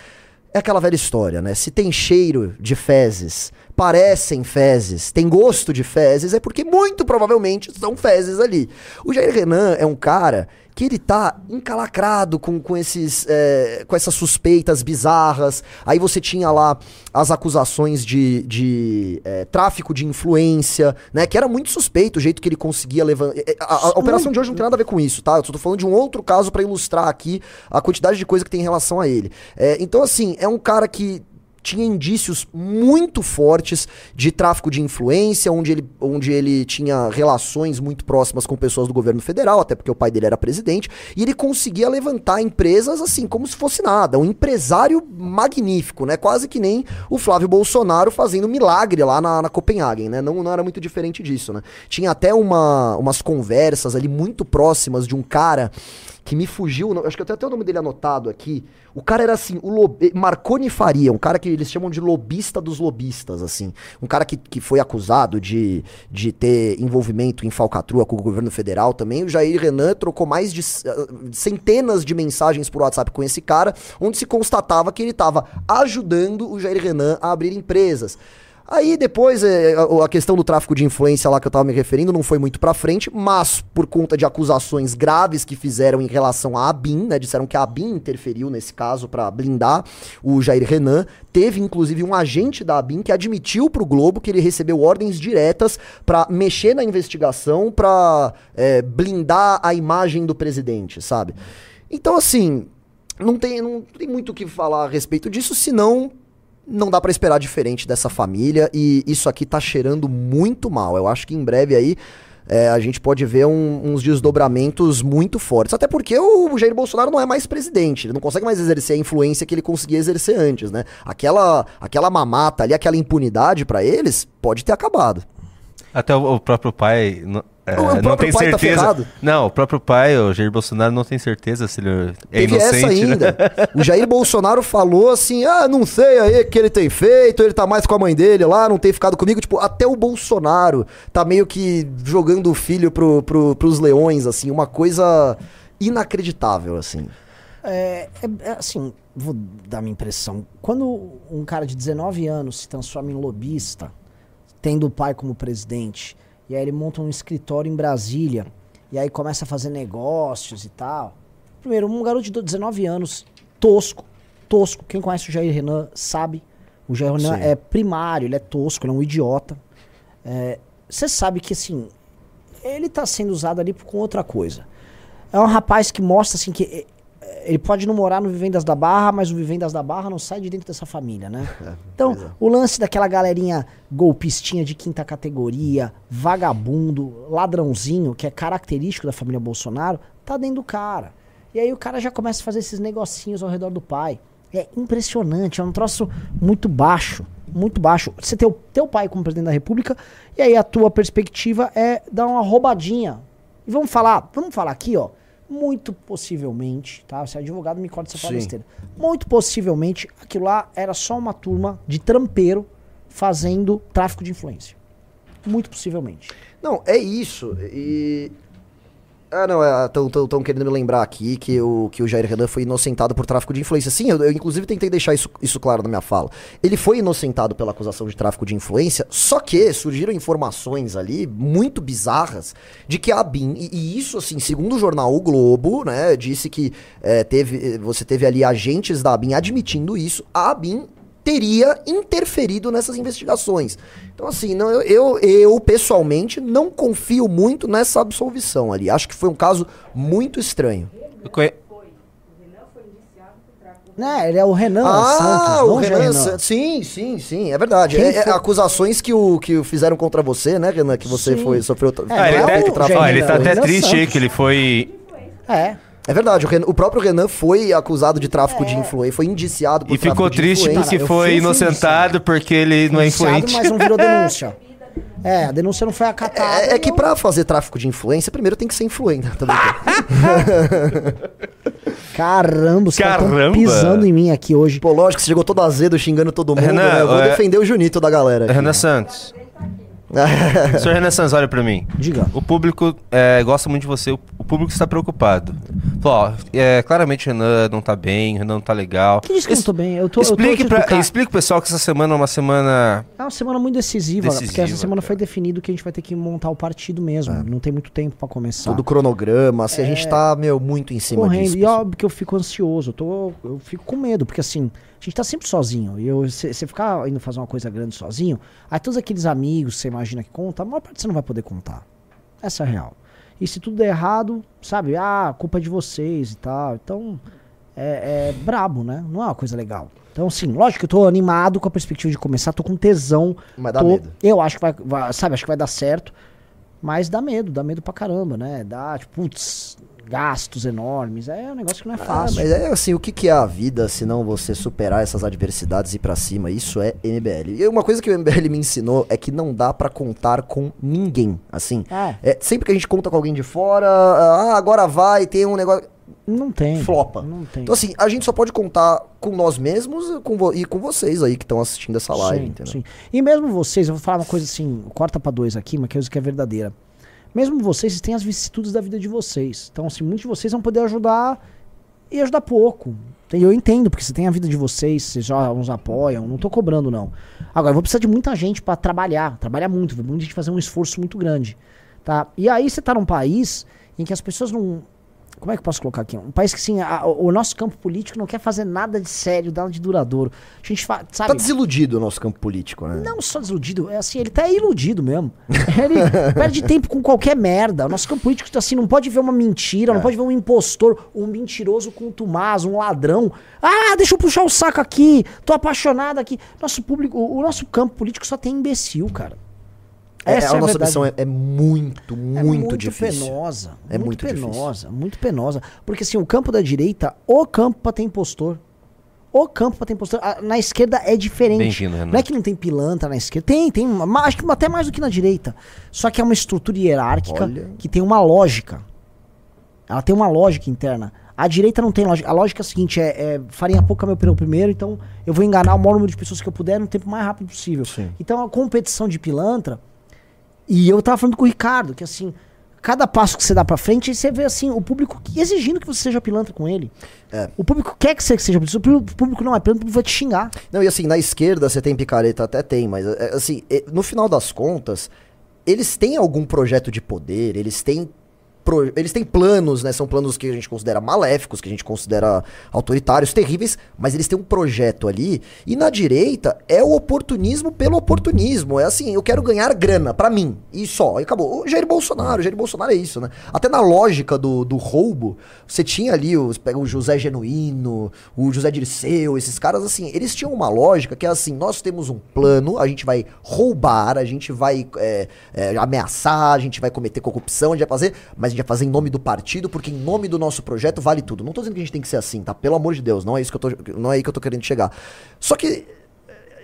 é aquela velha história, né? Se tem cheiro de fezes, parecem fezes, tem gosto de fezes, é porque muito provavelmente são fezes ali. O Jair Renan é um cara que ele tá encalacrado com, com, esses, é, com essas suspeitas bizarras. Aí você tinha lá as acusações de, de é, tráfico de influência, né? Que era muito suspeito o jeito que ele conseguia levantar. A, a- a operação de hoje não tem nada a ver com isso, tá? Eu só tô falando de um outro caso pra ilustrar aqui a quantidade de coisa que tem em relação a ele. É, então, assim, é um cara que tinha indícios muito fortes de tráfico de influência, onde ele, onde ele tinha relações muito próximas com pessoas do governo federal, até porque o pai dele era presidente, e ele conseguia levantar empresas assim, como se fosse nada. Um empresário magnífico, né? Quase que nem o Flávio Bolsonaro fazendo milagre lá na, na Copenhagen, né? Não, não era muito diferente disso, né? Tinha até uma, umas conversas ali muito próximas de um cara que me fugiu, acho que eu tenho até o nome dele anotado aqui. O cara era assim, o lobe, Marconi Faria, um cara que eles chamam de lobista dos lobistas, assim. Um cara que, que foi acusado de, de ter envolvimento em falcatrua com o governo federal também. O Jair Renan trocou mais de uh, centenas de mensagens por WhatsApp com esse cara, onde se constatava que ele estava ajudando o Jair Renan a abrir empresas. Aí depois é, a questão do tráfico de influência lá que eu tava me referindo não foi muito pra frente, mas por conta de acusações graves que fizeram em relação à ABIN, né, disseram que a ABIN interferiu nesse caso para blindar o Jair Renan, teve inclusive um agente da ABIN que admitiu pro Globo que ele recebeu ordens diretas para mexer na investigação, para é, blindar a imagem do presidente, sabe? Então assim, não tem, não tem muito o que falar a respeito disso, senão não dá para esperar diferente dessa família e isso aqui tá cheirando muito mal. Eu acho que em breve aí é, a gente pode ver um, uns desdobramentos muito fortes. Até porque o Jair Bolsonaro não é mais presidente, ele não consegue mais exercer a influência que ele conseguia exercer antes, né? Aquela, aquela mamata ali, aquela impunidade para eles, pode ter acabado. Até o, o próprio pai é, não tem tá certeza. Tá não, o próprio pai, o Jair Bolsonaro, não tem certeza se ele é Teve inocente. Essa né? ainda. Né? O Jair Bolsonaro falou assim: ah, não sei aí o que ele tem feito, ele tá mais com a mãe dele lá, não tem ficado comigo. Tipo, até o Bolsonaro tá meio que jogando o filho pro, pro, pros leões, assim, uma coisa inacreditável, assim. É, é, é, assim, vou dar minha impressão. Quando um cara de 19 anos se transforma em lobista, tendo o pai como presidente e aí ele monta um escritório em Brasília. E aí começa a fazer negócios e tal. Primeiro, um garoto de 19 anos, tosco, tosco. Quem conhece o Jair Renan sabe. O Jair Renan Sim. é primário, ele é tosco, ele é um idiota. Você é, sabe que, assim, ele tá sendo usado ali com outra coisa. É um rapaz que mostra, assim, que ele pode não morar no Vivendas da Barra, mas o Vivendas da Barra não sai de dentro dessa família, né? É, então, é. o lance daquela galerinha golpistinha de quinta categoria, vagabundo, ladrãozinho, que é característico da família Bolsonaro, tá dentro do cara. E aí o cara já começa a fazer esses negocinhos ao redor do pai. É impressionante, é um troço muito baixo, muito baixo. Você tem o teu pai como presidente da república, e aí a tua perspectiva é dar uma roubadinha. E vamos falar, vamos falar aqui, ó muito possivelmente, tá? Se é advogado, me corta essa besteira. Muito possivelmente, aquilo lá era só uma turma de trampeiro fazendo tráfico de influência. Muito possivelmente. Não, é isso. E ah, não, estão é, querendo me lembrar aqui que o, que o Jair Renan foi inocentado por tráfico de influência. Sim, eu, eu, inclusive tentei deixar isso, isso claro na minha fala. Ele foi inocentado pela acusação de tráfico de influência, só que surgiram informações ali muito bizarras de que a BIM, e, e isso assim, segundo o jornal O Globo, né, disse que é, teve, você teve ali agentes da BIM admitindo isso, a BIM teria interferido nessas investigações. Então, assim, não, eu, eu, eu, pessoalmente não confio muito nessa absolvição ali. Acho que foi um caso muito estranho. Conhe... Né, ele é o Renan ah, Santos, o Renan, Renan. Sim, sim, sim, é verdade. É, é, acusações que, o, que fizeram contra você, né, Renan? Que você foi, sofreu. É, ah, ele, é ah, ele tá até triste aí, que ele foi. É. É verdade, o, Renan, o, próprio Renan foi acusado de tráfico é. de influência, foi indiciado por E ficou triste porque Cara, foi inocentado porque ele não é influente. mas não virou denúncia. É, a denúncia não foi acatada. É, é que pra fazer tráfico de influência, primeiro tem que ser influente. Tá Caramba, os caras pisando em mim aqui hoje. Pô, lógico, você chegou todo azedo, xingando todo mundo. Renan, né? Eu vou é... defender o Junito da galera. Aqui. Renan Santos. Senhor Renaissance, olha pra mim. Diga. O público é, gosta muito de você, o público está preocupado. Ó, é, claramente o Renan não tá bem, o Renan não tá legal. Que diz que eu não tô bem? Eu tô, explique, eu tô pra, explique pro pessoal que essa semana é uma semana. É uma semana muito decisiva, decisiva porque essa semana cara. foi definido que a gente vai ter que montar o partido mesmo. É. Não tem muito tempo pra começar. Todo cronograma, assim, a gente é. tá, meu, muito em cima Correndo. disso. E óbvio que eu fico ansioso, eu, tô, eu fico com medo, porque assim a gente tá sempre sozinho. E você ficar indo fazer uma coisa grande sozinho, aí todos aqueles amigos que você imagina que conta, a maior parte você não vai poder contar. Essa é a real. E se tudo der errado, sabe, ah, culpa é de vocês e tal. Então, é, é brabo, né? Não é uma coisa legal. Então, assim, lógico que eu tô animado com a perspectiva de começar, tô com tesão. Mas dá tô- medo. Eu acho que vai, vai- sabe, acho que vai dar certo. Mas dá medo, dá medo pra caramba, né? Dá, tipo, putz, gastos enormes. É um negócio que não é Ah, fácil. mas é assim, o que, que é a vida se não você superar essas adversidades e ir pra cima? Isso é MBL. E uma coisa que o MBL me ensinou é que não dá pra contar com ninguém, assim. É. É, sempre que a gente conta com alguém de fora, ah, agora vai, tem um negócio. Não tem. Flopa. Não tem. Então, assim, a gente só pode contar com nós mesmos e com, e com vocês aí que estão assistindo essa live, Sim, entendeu? sim. E mesmo vocês, eu vou falar uma coisa assim, corta pra dois aqui, uma coisa que é verdadeira. Mesmo vocês, vocês têm as vicissitudes da vida de vocês. Então, assim, muitos de vocês vão poder ajudar e ajudar pouco. Eu entendo, porque você tem a vida de vocês, vocês já uns apoiam, não tô cobrando, não. Agora, eu vou precisar de muita gente pra trabalhar, trabalhar muito, muita gente fazer um esforço muito grande. Tá? E aí você tá num país em que as pessoas não. Como é que eu posso colocar aqui? Um país que, assim, a- o nosso campo político não quer fazer nada de sério, nada de duradouro. A gente fa- sabe. Tá desiludido o nosso campo político, né? Não só desiludido, é assim, ele tá iludido mesmo. Ele perde tempo com qualquer merda. O nosso campo político, assim, não pode ver uma mentira, É. não pode ver um impostor, um mentiroso contumaz, um ladrão. Ah, deixa eu puxar o saco aqui, tô apaixonado aqui. Nosso público, o, o nosso campo político só tem imbecil, cara. É, Essa a é nossa verdade. missão é, é muito, É muito, difícil. penosa. É muito, muito difícil. penosa, muito penosa. Porque assim, o campo da direita, o campo pra ter impostor. O campo pra ter impostor. A- Na esquerda é diferente. Não é que não tem pilantra na esquerda. Tem, tem. Acho que até mais do que na direita. Só que é uma estrutura hierárquica Olha. que tem uma lógica. Ela tem uma lógica interna. A direita não tem lógica. A lógica é a seguinte: é, é farinha pouca meu pneu primeiro, então eu vou enganar o maior número de pessoas que eu puder no tempo mais rápido possível. Sim. Então a competição de pilantra. E eu tava falando com o Ricardo, que assim, cada passo que você dá pra frente, você vê assim, o público exigindo que você seja pilantra com ele. É. O público quer que você seja pilantra. O público não é pilantra, o público vai te xingar. Não, e assim, na esquerda você tem picareta, até tem, mas é, assim, é, no final das contas, eles têm algum projeto de poder, eles têm. Pro- Eles têm planos, né? São planos que a gente considera maléficos, que a gente considera autoritários, terríveis, mas eles têm um projeto ali. E na direita é o oportunismo pelo oportunismo. É assim, eu quero ganhar grana pra mim. E só. E acabou. O Jair Bolsonaro, o Jair Bolsonaro é isso, né? Até na lógica do, do roubo, você tinha ali os, pega o José Genuíno, o José Dirceu, esses caras, assim, eles tinham uma lógica que é assim: nós temos um plano, a gente vai roubar, a gente vai é, é, ameaçar, a gente vai cometer corrupção, a gente vai fazer, mas gente vai fazer em nome do partido, porque em nome do nosso projeto vale tudo. Não tô dizendo que a gente tem que ser assim, tá? Pelo amor de Deus, não é isso que eu tô, não é aí que eu tô querendo chegar. Só que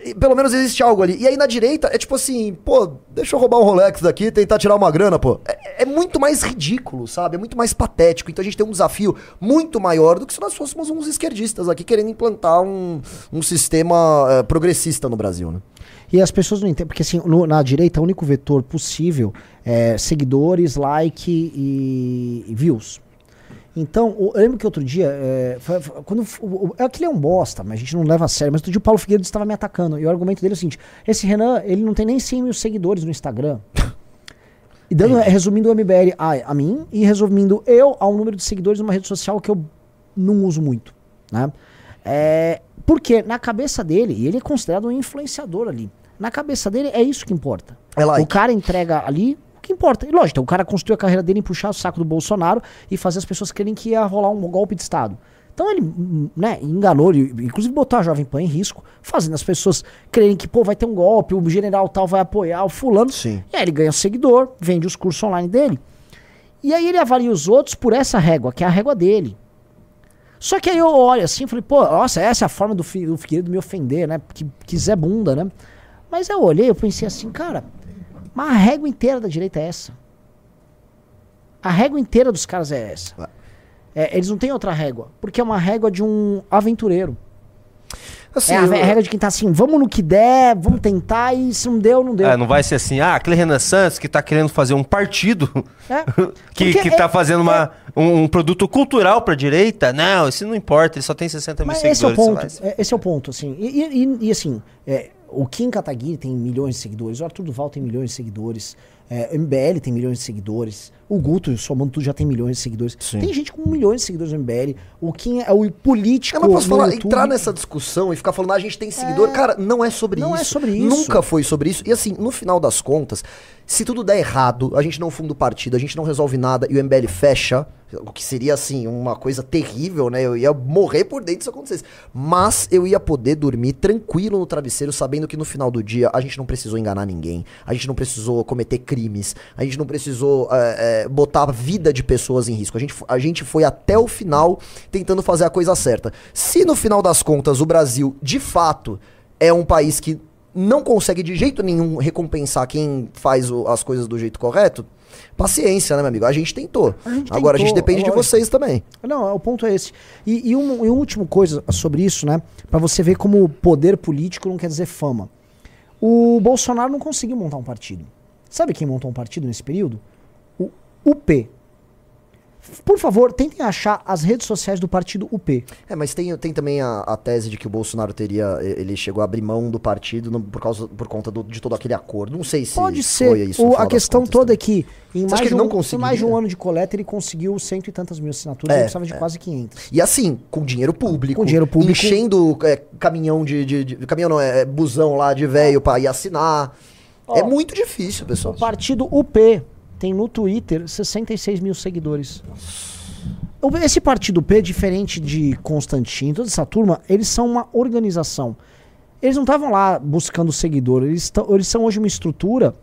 e pelo menos existe algo ali. E aí na direita é tipo assim, pô, deixa eu roubar um Rolex daqui e tentar tirar uma grana, pô. É, é muito mais ridículo, sabe? É muito mais patético. Então a gente tem um desafio muito maior do que se nós fôssemos uns esquerdistas aqui querendo implantar um, um sistema eh, progressista no Brasil, né? E as pessoas não entendem, porque assim, no- na direita, o único vetor possível é seguidores, like e, e views. Então, eu lembro que outro dia, é, foi- foi- quando o- o- aquele é um bosta, mas a gente não leva a sério, mas outro dia o Paulo Figueiredo estava me atacando, e o argumento dele é o seguinte, esse Renan, ele não tem nem 100 mil seguidores no Instagram. E dando, resumindo o MBL a, a mim, e resumindo eu a um número de seguidores numa rede social que eu não uso muito, né? É, porque na cabeça dele, ele é considerado um influenciador ali, na cabeça dele é isso que importa. É like. O cara entrega ali o que importa. E lógico, o cara construiu a carreira dele em puxar o saco do Bolsonaro e fazer as pessoas crerem que ia rolar um golpe de Estado. Então ele, hum, né, enganou, ele, inclusive botou a Jovem Pan em risco, fazendo as pessoas crerem que, pô, vai ter um golpe, o general tal vai apoiar o fulano. Sim. E aí ele ganha seguidor, vende os cursos online dele. E aí ele avalia os outros por essa régua, que é a régua dele. Só que aí eu olho assim e falei, pô, nossa, essa é a forma do, do Figueiredo me ofender, né? Que, que Zé Bunda, né? Mas eu olhei, eu pensei assim, cara, mas a régua inteira da direita é essa. A régua inteira dos caras é essa. É, eles não têm outra régua, porque é uma régua de um aventureiro. Assim, é a eu- régua de quem tá assim, vamos no que der, vamos tentar, e se não deu, não deu. É, não vai ser assim, ah, aquele Renan Santos que tá querendo fazer um partido É. que, que é- tá fazendo uma, um, um produto cultural pra direita. Não, isso não importa, ele só tem 60 mil Mas esse é o seguidores. ponto. é- Esse é o ponto, assim. E, e- e- e, assim, é, o Kim Kataguiri tem milhões de seguidores, o Arthur Duval tem milhões de seguidores, é, o MBL tem milhões de seguidores, o Guto, somando tudo, já tem milhões de seguidores. Sim. Tem gente com milhões de seguidores no MBL. O Kim é o político. Eu não posso falar, YouTube. entrar nessa discussão e ficar falando, ah, a gente tem seguidor. Cara, não é sobre Não isso. é sobre isso. Nunca foi sobre isso. E assim, no final das contas, se tudo der errado, a gente não funda o partido, a gente não resolve nada e o MBL fecha, o que seria assim uma coisa terrível, né? Eu ia morrer por dentro se acontecesse. Mas eu ia poder dormir tranquilo no travesseiro, sabendo que no final do dia a gente não precisou enganar ninguém, a gente não precisou cometer crimes, a gente não precisou é, é, botar a vida de pessoas em risco. A gente, a gente foi até o final tentando fazer a coisa certa. Se no final das contas o Brasil, de fato, é um país que não consegue de jeito nenhum recompensar quem faz o, as coisas do jeito correto, paciência, né, meu amigo? A gente tentou. A gente Agora a gente tentou, depende é de lógico. vocês também. Não, o ponto é esse. E, e um, e uma última coisa sobre isso, né? Pra você ver como poder político não quer dizer fama. O Bolsonaro não conseguiu montar um partido. Sabe quem montou um partido nesse período? O UP. Por favor, tentem achar as redes sociais do partido UP. É, mas tem, tem também a, a tese de que o Bolsonaro teria. Ele chegou a abrir mão do partido no- por, causa, por conta do- de todo aquele acordo. Não sei se Pode foi ser. isso. O- a questão toda é também. que em Você acha mais, que um, em mais de um ano de coleta ele conseguiu cento e tantas mil assinaturas. É, ele precisava de quase 500. E assim, com dinheiro público. Com dinheiro público. Enchendo é, caminhão de, de, de- Caminhão não, é, é busão lá de velho pra ir assinar. É Ó, muito difícil, pessoal. O partido UP tem no Twitter 66 mil seguidores. Esse partido UP, diferente de Constantino, toda essa turma, eles são uma organização. Eles não estavam lá buscando seguidor, eles, eles são hoje uma estrutura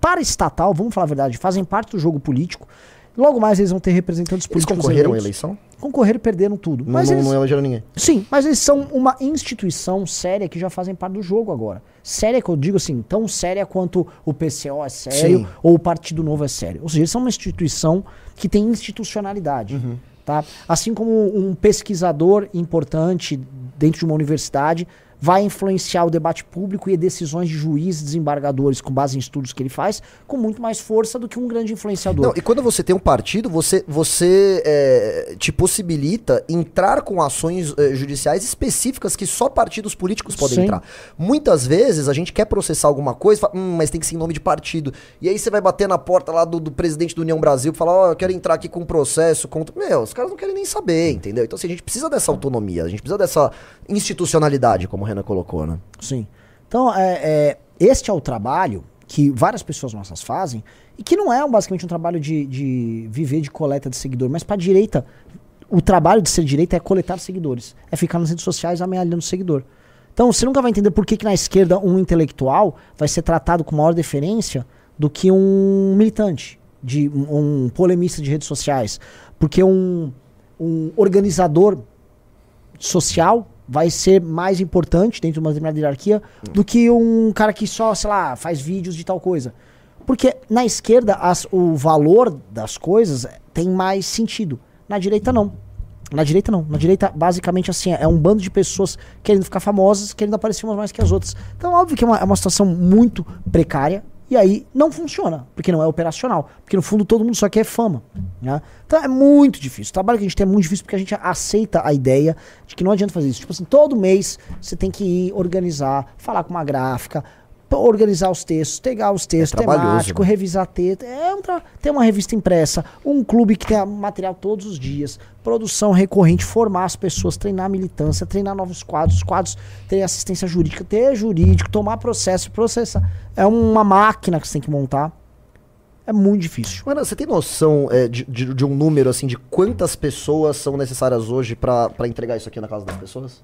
paraestatal, vamos falar a verdade, fazem parte do jogo político. Logo mais eles vão ter representantes Eles políticos concorreram à eleitos. eleição? Concorreram e perderam tudo. Não, Mas não, eles, não elegeram ninguém. Sim, mas eles são uma instituição séria que já fazem parte do jogo agora. Séria que eu digo assim, tão séria quanto o PCO é sério Sim. ou o Partido Novo é sério. Ou seja, eles são uma instituição que tem institucionalidade. Uhum. Tá? Assim como um pesquisador importante dentro de uma universidade vai influenciar o debate público e decisões de juízes, desembargadores com base em estudos que ele faz, com muito mais força do que um grande influenciador. Não, e quando você tem um partido, você, você é, te possibilita entrar com ações é, judiciais específicas que só partidos políticos podem Sim. entrar. Muitas vezes a gente quer processar alguma coisa, fala, hum, mas tem que ser em nome de partido. E aí você vai bater na porta lá do, do presidente do União Brasil e falar, ó, eu quero entrar aqui com um processo contra. Meu, os caras não querem nem saber, entendeu? Então assim, a gente precisa dessa autonomia, a gente precisa dessa institucionalidade, como o Renan colocou, né? Sim. Então, é, é, este é o trabalho que várias pessoas nossas fazem e que não é basicamente um trabalho de, de viver de coleta de seguidor, mas para direita, o trabalho de ser direita é coletar seguidores, é ficar nas redes sociais amealhando seguidor. Então, você nunca vai entender por que, que na esquerda um intelectual vai ser tratado com maior deferência do que um militante, de um, um polemista de redes sociais, porque um, um organizador social vai ser mais importante dentro de uma determinada hierarquia do que um cara que só, sei lá, faz vídeos de tal coisa. Porque na esquerda as- o valor das coisas tem mais sentido. Na direita não. Na direita não. Na direita, basicamente assim, é um bando de pessoas querendo ficar famosas, querendo aparecer umas mais que as outras. Então, óbvio que é uma, é uma situação muito precária. E aí não funciona, porque não é operacional. Porque no fundo todo mundo só quer fama. Né? Então é muito difícil. O trabalho que a gente tem é muito difícil porque a gente aceita a ideia de que não adianta fazer isso. Tipo assim, todo mês você tem que ir organizar, falar com uma gráfica, organizar os textos, pegar os textos, trabalhoso, temático, né? revisar texto. É um tra... Ter uma revista impressa, um clube que tem material todos os dias, produção recorrente, formar as pessoas, treinar militância, treinar novos quadros, os quadros ter assistência jurídica, ter jurídico, tomar processo, processar. É uma máquina que você tem que montar. É muito difícil. Mano, você tem noção é, de, de- de um número, assim, de quantas pessoas são necessárias hoje pra entregar isso aqui na casa das pessoas?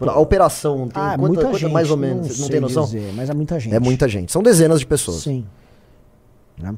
A operação, tem Ah, é quanta, muita gente. mais ou menos? Não, sei tem noção? dizer, mas é muita gente. É muita gente. São dezenas de pessoas. Sim. Né?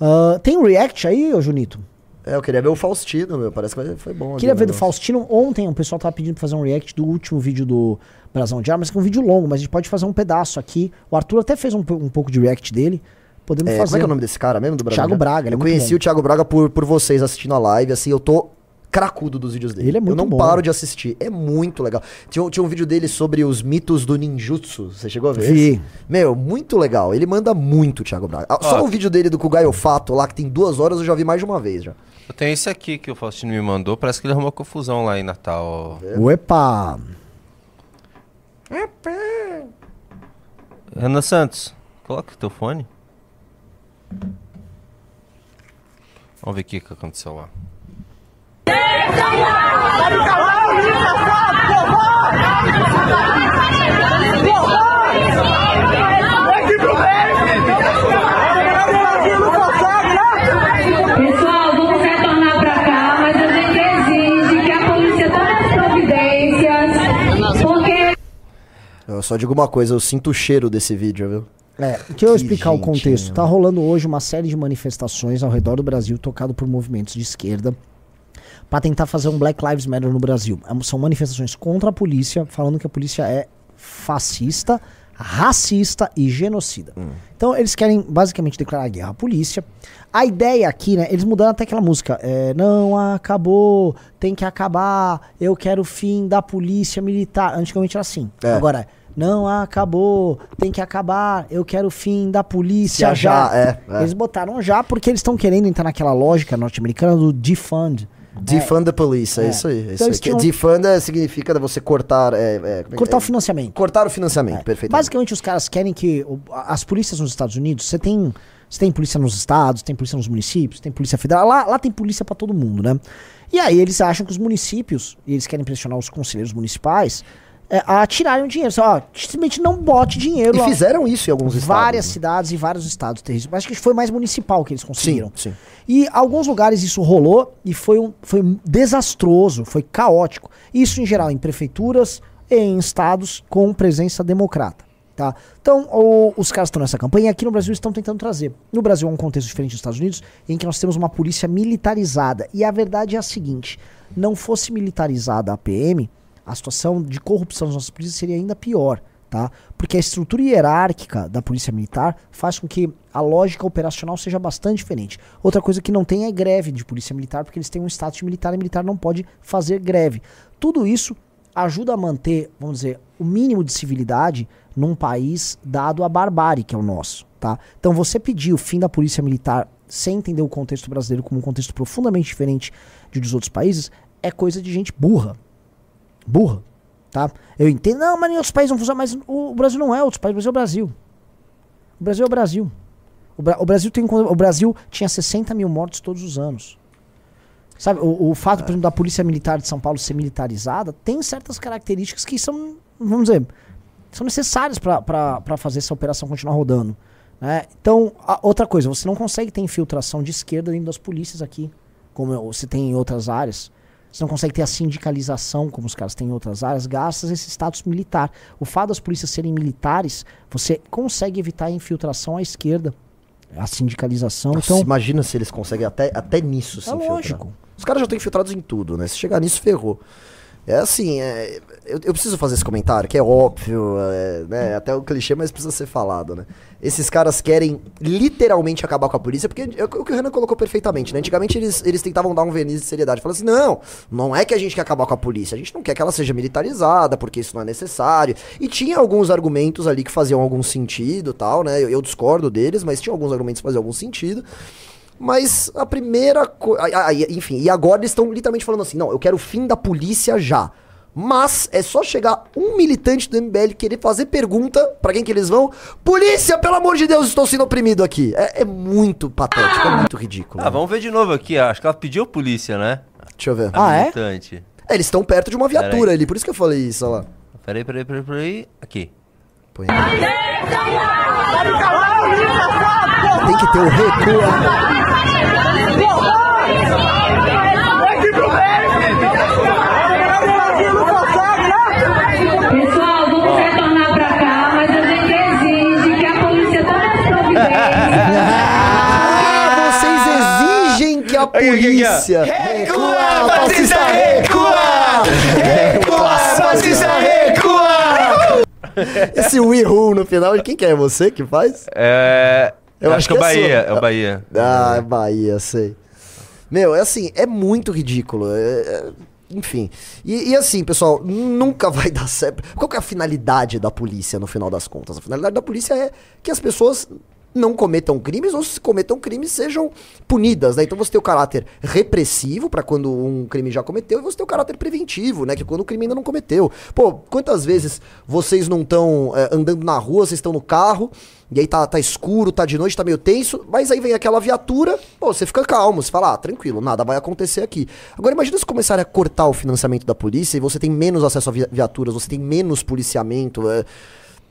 Ah, tem um react aí, ô Junito? É, eu queria ver o Faustino, meu. Parece que foi bom. Queria ver do negócio. Faustino. Ontem o pessoal tava pedindo pra fazer um react do último vídeo do Brasão de Armas, que é um vídeo longo, mas a gente pode fazer um pedaço aqui. O Arthur até fez um, um pouco de react dele. Podemos É, fazer. como é que é o nome desse cara mesmo do? Thiago Braga, ele é Eu conheci o Thiago Braga por, por vocês assistindo a live, assim, eu tô cracudo dos vídeos dele. Ele é muito Eu não bom. paro de assistir. É muito legal. Tinha, um- tinha um vídeo dele sobre os mitos do ninjutsu. Você chegou a ver? Vi. esse? Meu, muito legal. Ele manda muito, o Thiago Braga. Ah, Só o vídeo dele do Gaio Fato lá, que tem duas horas, eu já vi mais de uma vez já. Eu tenho esse aqui que o Faustino me mandou. Parece que ele arrumou confusão lá em Natal. Uepa! Renan Santos, coloca o teu fone. Vamos ver o que, que aconteceu lá. Eu só digo uma coisa, eu sinto o cheiro desse vídeo, viu? É, que eu explicar gente, o contexto. Meu. Tá né? rolando hoje uma série de manifestações ao redor do Brasil tocado por movimentos de esquerda para tentar fazer um Black Lives Matter no Brasil. É, São manifestações contra a polícia, falando que a polícia é fascista, racista e genocida. Então eles querem basicamente declarar guerra à polícia. A ideia aqui, né? Eles mudaram até aquela música. É, não acabou, tem que acabar, eu quero o fim da polícia militar. Antigamente era assim. É. Agora, não acabou, tem que acabar, eu quero o fim da polícia Já, já. já, é, é. Eles botaram já porque eles estão querendo entrar naquela lógica norte-americana do defund. Defund the police, é, É. isso aí. É Então isso aí. é- significa você cortar. É, é, é Cortar é? o financiamento. Cortar o financiamento, perfeito. Basicamente, os caras querem que o- as polícias nos Estados Unidos, você tem, você tem polícia nos estados, tem polícia nos municípios, tem polícia federal, lá, lá tem polícia pra todo mundo, né? E aí eles acham que os municípios, e eles querem pressionar os conselheiros municipais é, a tirarem o dinheiro. Só, ó, simplesmente não bote dinheiro E fizeram isso em alguns estados. Várias né? cidades e vários estados terríveis. Acho que foi mais municipal que eles conseguiram. Sim, sim. E alguns lugares isso rolou e foi, um, foi desastroso, foi caótico. Isso em geral em prefeituras e em estados com presença democrata. Tá? Então, o- os caras estão nessa campanha e aqui no Brasil estão tentando trazer. No Brasil é um contexto diferente dos Estados Unidos, em que nós temos uma polícia militarizada. E a verdade é a seguinte: não fosse militarizada a PM, a situação de corrupção das nossas polícias seria ainda pior. Tá? Porque a estrutura hierárquica da polícia militar faz com que a lógica operacional seja bastante diferente. Outra coisa que não tem é greve de polícia militar, porque eles têm um status de militar e militar não pode fazer greve. Tudo isso ajuda a manter, vamos dizer, o mínimo de civilidade num país dado a barbárie que é o nosso, tá? Então você pedir o fim da polícia militar sem entender o contexto brasileiro como um contexto profundamente diferente de dos outros países é coisa de gente burra. Burra, tá? Eu entendo, não, mas outros países não funciona, mas o, Brasil não é outros países, o Brasil é o Brasil. O Brasil é o Brasil. O, Bra- o Brasil tem o Brasil tinha 60 mil mortos todos os anos. Sabe, o, o fato, por exemplo, da Polícia Militar de São Paulo ser militarizada tem certas características que são, vamos dizer, são necessárias para fazer essa operação continuar rodando. Né? Então, outra coisa, você não consegue ter infiltração de esquerda dentro das polícias aqui, como você tem em outras áreas. Você não consegue ter a sindicalização, como os caras têm em outras áreas, graças a esse status militar. O fato das polícias serem militares, você consegue evitar a infiltração à esquerda, a sindicalização. Nossa, então, imagina se eles conseguem até, até nisso se É infiltrar. lógico. Os caras já estão infiltrados em tudo, né? Se chegar nisso, ferrou. É assim, é, eu, eu preciso fazer esse comentário, que é óbvio, é, né, até o clichê, mas precisa ser falado, né? Esses caras querem literalmente acabar com a polícia, porque é o que o Renan colocou perfeitamente, né? Antigamente eles, eles tentavam dar um verniz de seriedade, falando assim, não, não é que a gente quer acabar com a polícia, a gente não quer que ela seja militarizada, porque isso não é necessário. E tinha alguns argumentos ali que faziam algum sentido tal, né? Eu, eu discordo deles, mas tinha alguns argumentos que faziam algum sentido. Mas a primeira coisa. Enfim, e agora eles estão literalmente falando assim: não, eu quero o fim da polícia já. Mas é só chegar um militante do MBL querer fazer pergunta pra quem que eles vão. Polícia, pelo amor de Deus, estou sendo oprimido aqui. É, é muito patético, é muito ridículo. Ah, vamos ver de novo aqui. Acho que ela pediu polícia, né? Deixa eu ver. Ah, é? militante. É, eles estão perto de uma viatura ali, por isso que eu falei isso, olha lá. Peraí, peraí, peraí, peraí. Aqui. Aí. Tem que ter o recuo. Pessoal, vamos retornar pra cá, mas a gente exige que a polícia tome as providências. Ah, vocês exigem que a aqui, aqui, ó. polícia. Recua, fascista, recua! Recua, fascista, recua! Esse Who no final, de quem que é? Você que faz? É. Eu Eu acho acho que é o é Bahia. É o Bahia. Ah, é Bahia, sei. Meu, é assim, é muito ridículo. é- é- enfim. E, e assim, pessoal, nunca vai dar certo. Qual que é a finalidade da polícia no final das contas? A finalidade da polícia é que as pessoas não cometam crimes ou se cometam crimes sejam punidas, né? Então você tem o caráter repressivo pra quando um crime já cometeu e você tem o caráter preventivo, né? Que é quando o crime ainda não cometeu. Pô, quantas vezes vocês não estão andando na rua, vocês estão no carro e aí tá, tá escuro, tá de noite, tá meio tenso, mas aí vem aquela viatura, pô, você fica calmo, você fala, ah, tranquilo, nada vai acontecer aqui. Agora imagina se começarem a cortar o financiamento da polícia e você tem menos acesso a vi- viaturas, você tem menos policiamento, é,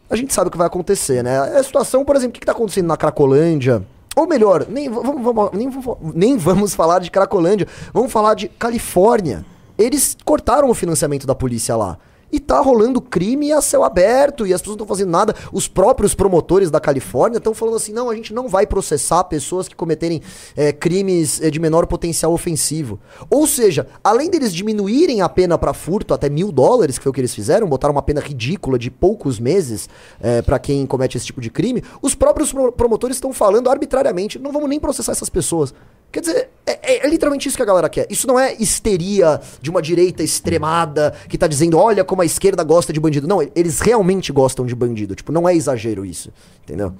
a gente sabe o que vai acontecer, né? A situação, por exemplo, o que, que tá acontecendo na Cracolândia? Ou melhor, nem vamos, vamos- nem, nem vamos falar de Cracolândia, vamos falar de Califórnia. Eles cortaram o financiamento da polícia lá. E tá rolando crime a céu aberto e as pessoas não estão fazendo nada. Os próprios promotores da Califórnia estão falando assim: não, a gente não vai processar pessoas que cometerem é, crimes é, de menor potencial ofensivo. Ou seja, além deles diminuírem a pena para furto até mil dólares, que foi o que eles fizeram, botaram uma pena ridícula de poucos meses é, para quem comete esse tipo de crime, os próprios pro- promotores estão falando arbitrariamente: não vamos nem processar essas pessoas. Quer dizer, é, é- é literalmente isso que a galera quer. Isso não é histeria de uma direita extremada que tá dizendo, olha como a esquerda gosta de bandido. Não, eles realmente gostam de bandido. Tipo, não é exagero isso. Entendeu?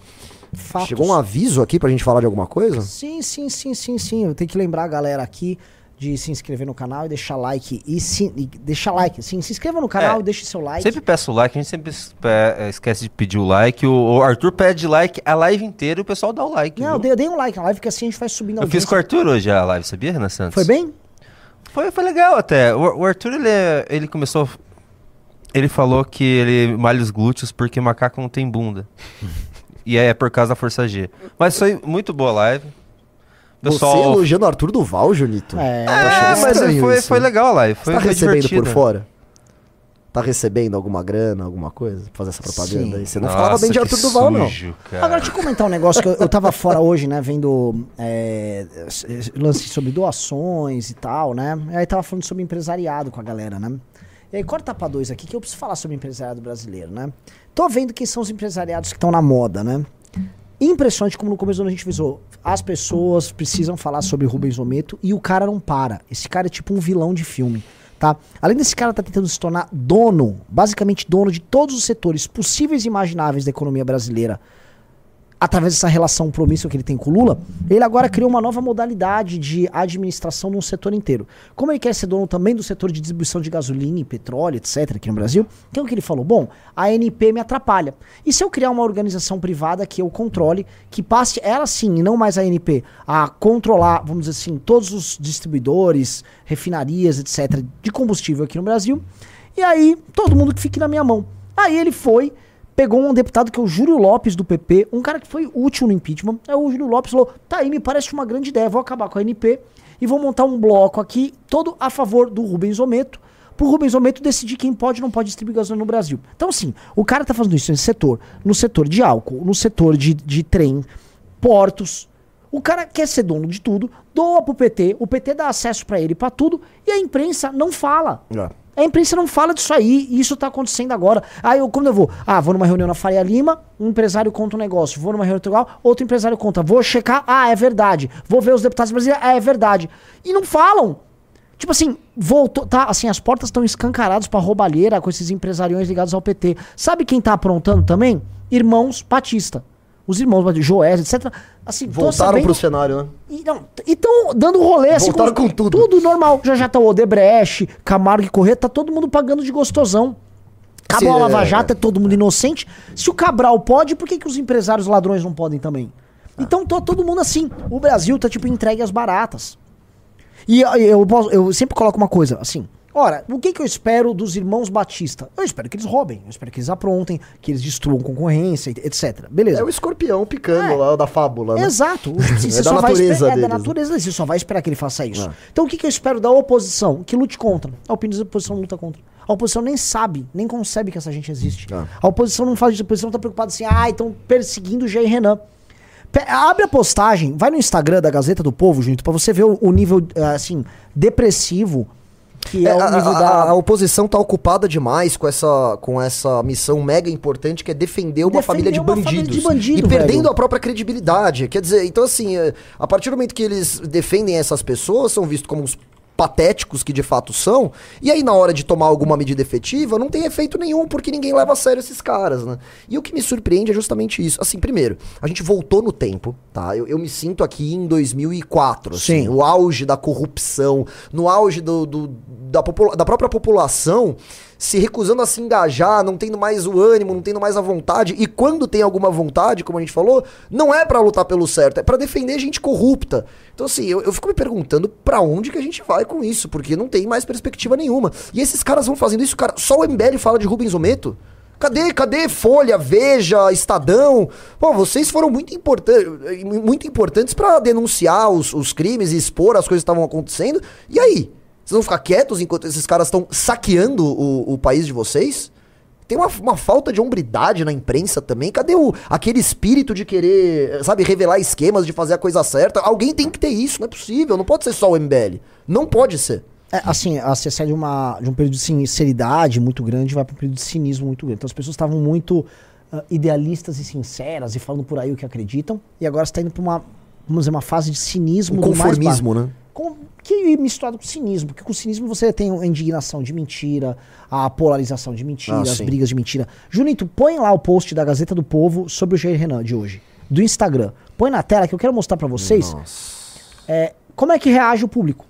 Fatos. Chegou um aviso aqui pra gente falar de alguma coisa? Sim, sim, sim, sim, sim. Eu tenho que lembrar a galera aqui de se inscrever no canal e deixar like. E, se, e deixar like, sim. Se inscreva no canal É. e deixe seu like. Sempre peço o like, a gente sempre é, esquece de pedir o like. O, o Arthur pede like a live inteira e o pessoal dá o like. Não, viu? eu dei, eu dei um like na live, porque assim a gente vai subindo a Eu fiz audiência. com o Arthur hoje a live, sabia, Renan Santos? Foi bem? Foi, foi legal até. O, o Arthur, ele, ele começou. Ele falou que ele malha os glúteos porque macaco não tem bunda. e é por causa da força G. Mas foi muito boa a live. Você elogiando o Arthur Duval, Junito? É. É, mas foi, isso, foi legal a live. Você Foi, tá foi recebendo divertido. por fora? Tá recebendo alguma grana, alguma coisa? pra Fazer essa propaganda Sim. aí? Você não Nossa, falava bem de Arthur Duval, não. sujo, cara. Agora, deixa eu comentar um negócio que eu, eu tava fora hoje, né, vendo é, lance sobre doações e tal, né? E aí tava falando sobre empresariado com a galera, né? E aí, corta pra dois aqui que eu preciso falar sobre empresariado brasileiro, né? Tô vendo quem são os empresariados que estão na moda, né? Impressionante como no começo a gente visou. As pessoas precisam falar sobre Rubens Ometo e o cara não para. Esse cara é tipo um vilão de filme, tá? Além desse cara tá tentando se tornar dono, basicamente dono de todos os setores possíveis e imagináveis da economia brasileira, através dessa relação promíscua que ele tem com o Lula, ele agora criou uma nova modalidade de administração num setor inteiro. Como ele quer ser dono também do setor de distribuição de gasolina e petróleo, etc., aqui no Brasil, então o que ele falou? Bom, a ANP me atrapalha. E se eu criar uma organização privada que eu controle, que passe ela sim, e não mais a ANP, a controlar, vamos dizer assim, todos os distribuidores, refinarias, etc., de combustível aqui no Brasil, e aí todo mundo que fique na minha mão. Aí ele foi pegou um deputado que é o Júlio Lopes do PP, um cara que foi útil no impeachment. Aí o Júlio Lopes falou: tá aí, me parece uma grande ideia, vou acabar com a NP e vou montar um bloco aqui, todo a favor do Rubens Ometo, pro Rubens Ometo decidir quem pode e não pode distribuir gasolina no Brasil. Então, assim, o cara tá fazendo isso nesse setor, no setor de álcool, no setor de, de trem, portos. O cara quer ser dono de tudo, doa pro PT, o PT dá acesso pra ele pra tudo e a imprensa não fala. É. A imprensa não fala disso aí, isso tá acontecendo agora. Aí eu, quando eu vou, ah, vou numa reunião na Faria Lima, um empresário conta um negócio, vou numa reunião legal, outro empresário conta, vou checar, ah, é verdade. Vou ver os deputados brasileiros, ah, é verdade. E não falam. Tipo assim, voltou, tá, assim, as portas estão escancaradas pra roubalheira com esses empresariões ligados ao PT. Sabe quem tá aprontando também? Irmãos Batista. Os irmãos Batista, Joés, etc. Assim, Voltaram sabendo- pro cenário, né? e não, então, dando rolê assim. Voltaram com tudo. Tudo normal. Já já tá o Odebrecht, Camargo e Corrêa, tá todo mundo pagando de gostosão. Acabou Sim, a Lava é, Jato, é todo mundo inocente. Se o Cabral pode, por que, que os empresários ladrões não podem também? Então tô todo mundo assim. O Brasil tá tipo entregue às baratas. E eu, eu, posso- eu sempre coloco uma coisa, assim. Ora, o que, que eu espero dos irmãos Batista? Eu espero que eles roubem, eu espero que eles aprontem, que eles destruam concorrência, etc. Beleza. É o escorpião picando É. lá da fábula, né? Exato. Assim, É da natureza esperar- É da deles, né? natureza deles. Você só vai esperar que ele faça isso. É. Então o que, que eu espero da oposição? Que lute contra. A oposição luta contra. A oposição nem sabe, nem concebe que essa gente existe. É. A oposição não faz isso. A oposição tá preocupada assim, ah, estão perseguindo o Jair Renan. Pe- Abre a postagem, vai no Instagram da Gazeta do Povo, gente, pra você ver o, o nível, eh, assim, depressivo que é, É, o a, nível a- da... a oposição tá ocupada demais com essa, com essa missão mega importante que é defender uma Defender família de uma família bandidos. de bandido, e perdendo velho. a própria credibilidade. Quer dizer, então assim, é, a partir do momento que eles defendem essas pessoas, são vistos como uns patéticos que de fato são, e aí na hora de tomar alguma medida efetiva, não tem efeito nenhum, porque ninguém leva a sério esses caras, né? E o que me surpreende é justamente isso. Assim, primeiro, a gente voltou no tempo, tá? Eu, eu me sinto aqui em 2004, assim, Sim. no auge da corrupção, no auge do, do- da, da própria população se recusando a se engajar, não tendo mais o ânimo, não tendo mais a vontade. E quando tem alguma vontade, como a gente falou, não é pra lutar pelo certo, é pra defender gente corrupta. Então, assim, eu, eu fico me perguntando pra onde que a gente vai com isso, porque não tem mais perspectiva nenhuma. E esses caras vão fazendo isso, cara. Só o MBL fala de Rubens Ometo. Cadê, cadê Folha, Veja, Estadão? Pô, vocês foram muito, importan muito importantes pra denunciar os, os crimes e expor as coisas que estavam acontecendo. E aí? Vocês vão ficar quietos enquanto esses caras estão saqueando o, o país de vocês? Tem uma, uma falta de hombridade na imprensa também. Cadê o, aquele espírito de querer, sabe, revelar esquemas, de fazer a coisa certa? Alguém tem que ter isso, não é possível. Não pode ser só o MBL. Não pode ser. É, assim, a- você sai de, uma, de um período de sinceridade muito grande vai para um período de cinismo muito grande. Então as pessoas estavam muito ah, idealistas e sinceras e falando por aí o que acreditam. E agora está indo para uma, vamos dizer, uma fase de cinismo Um conformismo, né? Com, que misturado com cinismo, porque com cinismo você tem a indignação de mentira, a polarização de mentira, Ah, as sim. brigas de mentira. Junito, põe lá o post da Gazeta do Povo sobre o Jair Renan de hoje, do Instagram. Põe na tela que eu quero mostrar pra vocês é, como é que reage o público.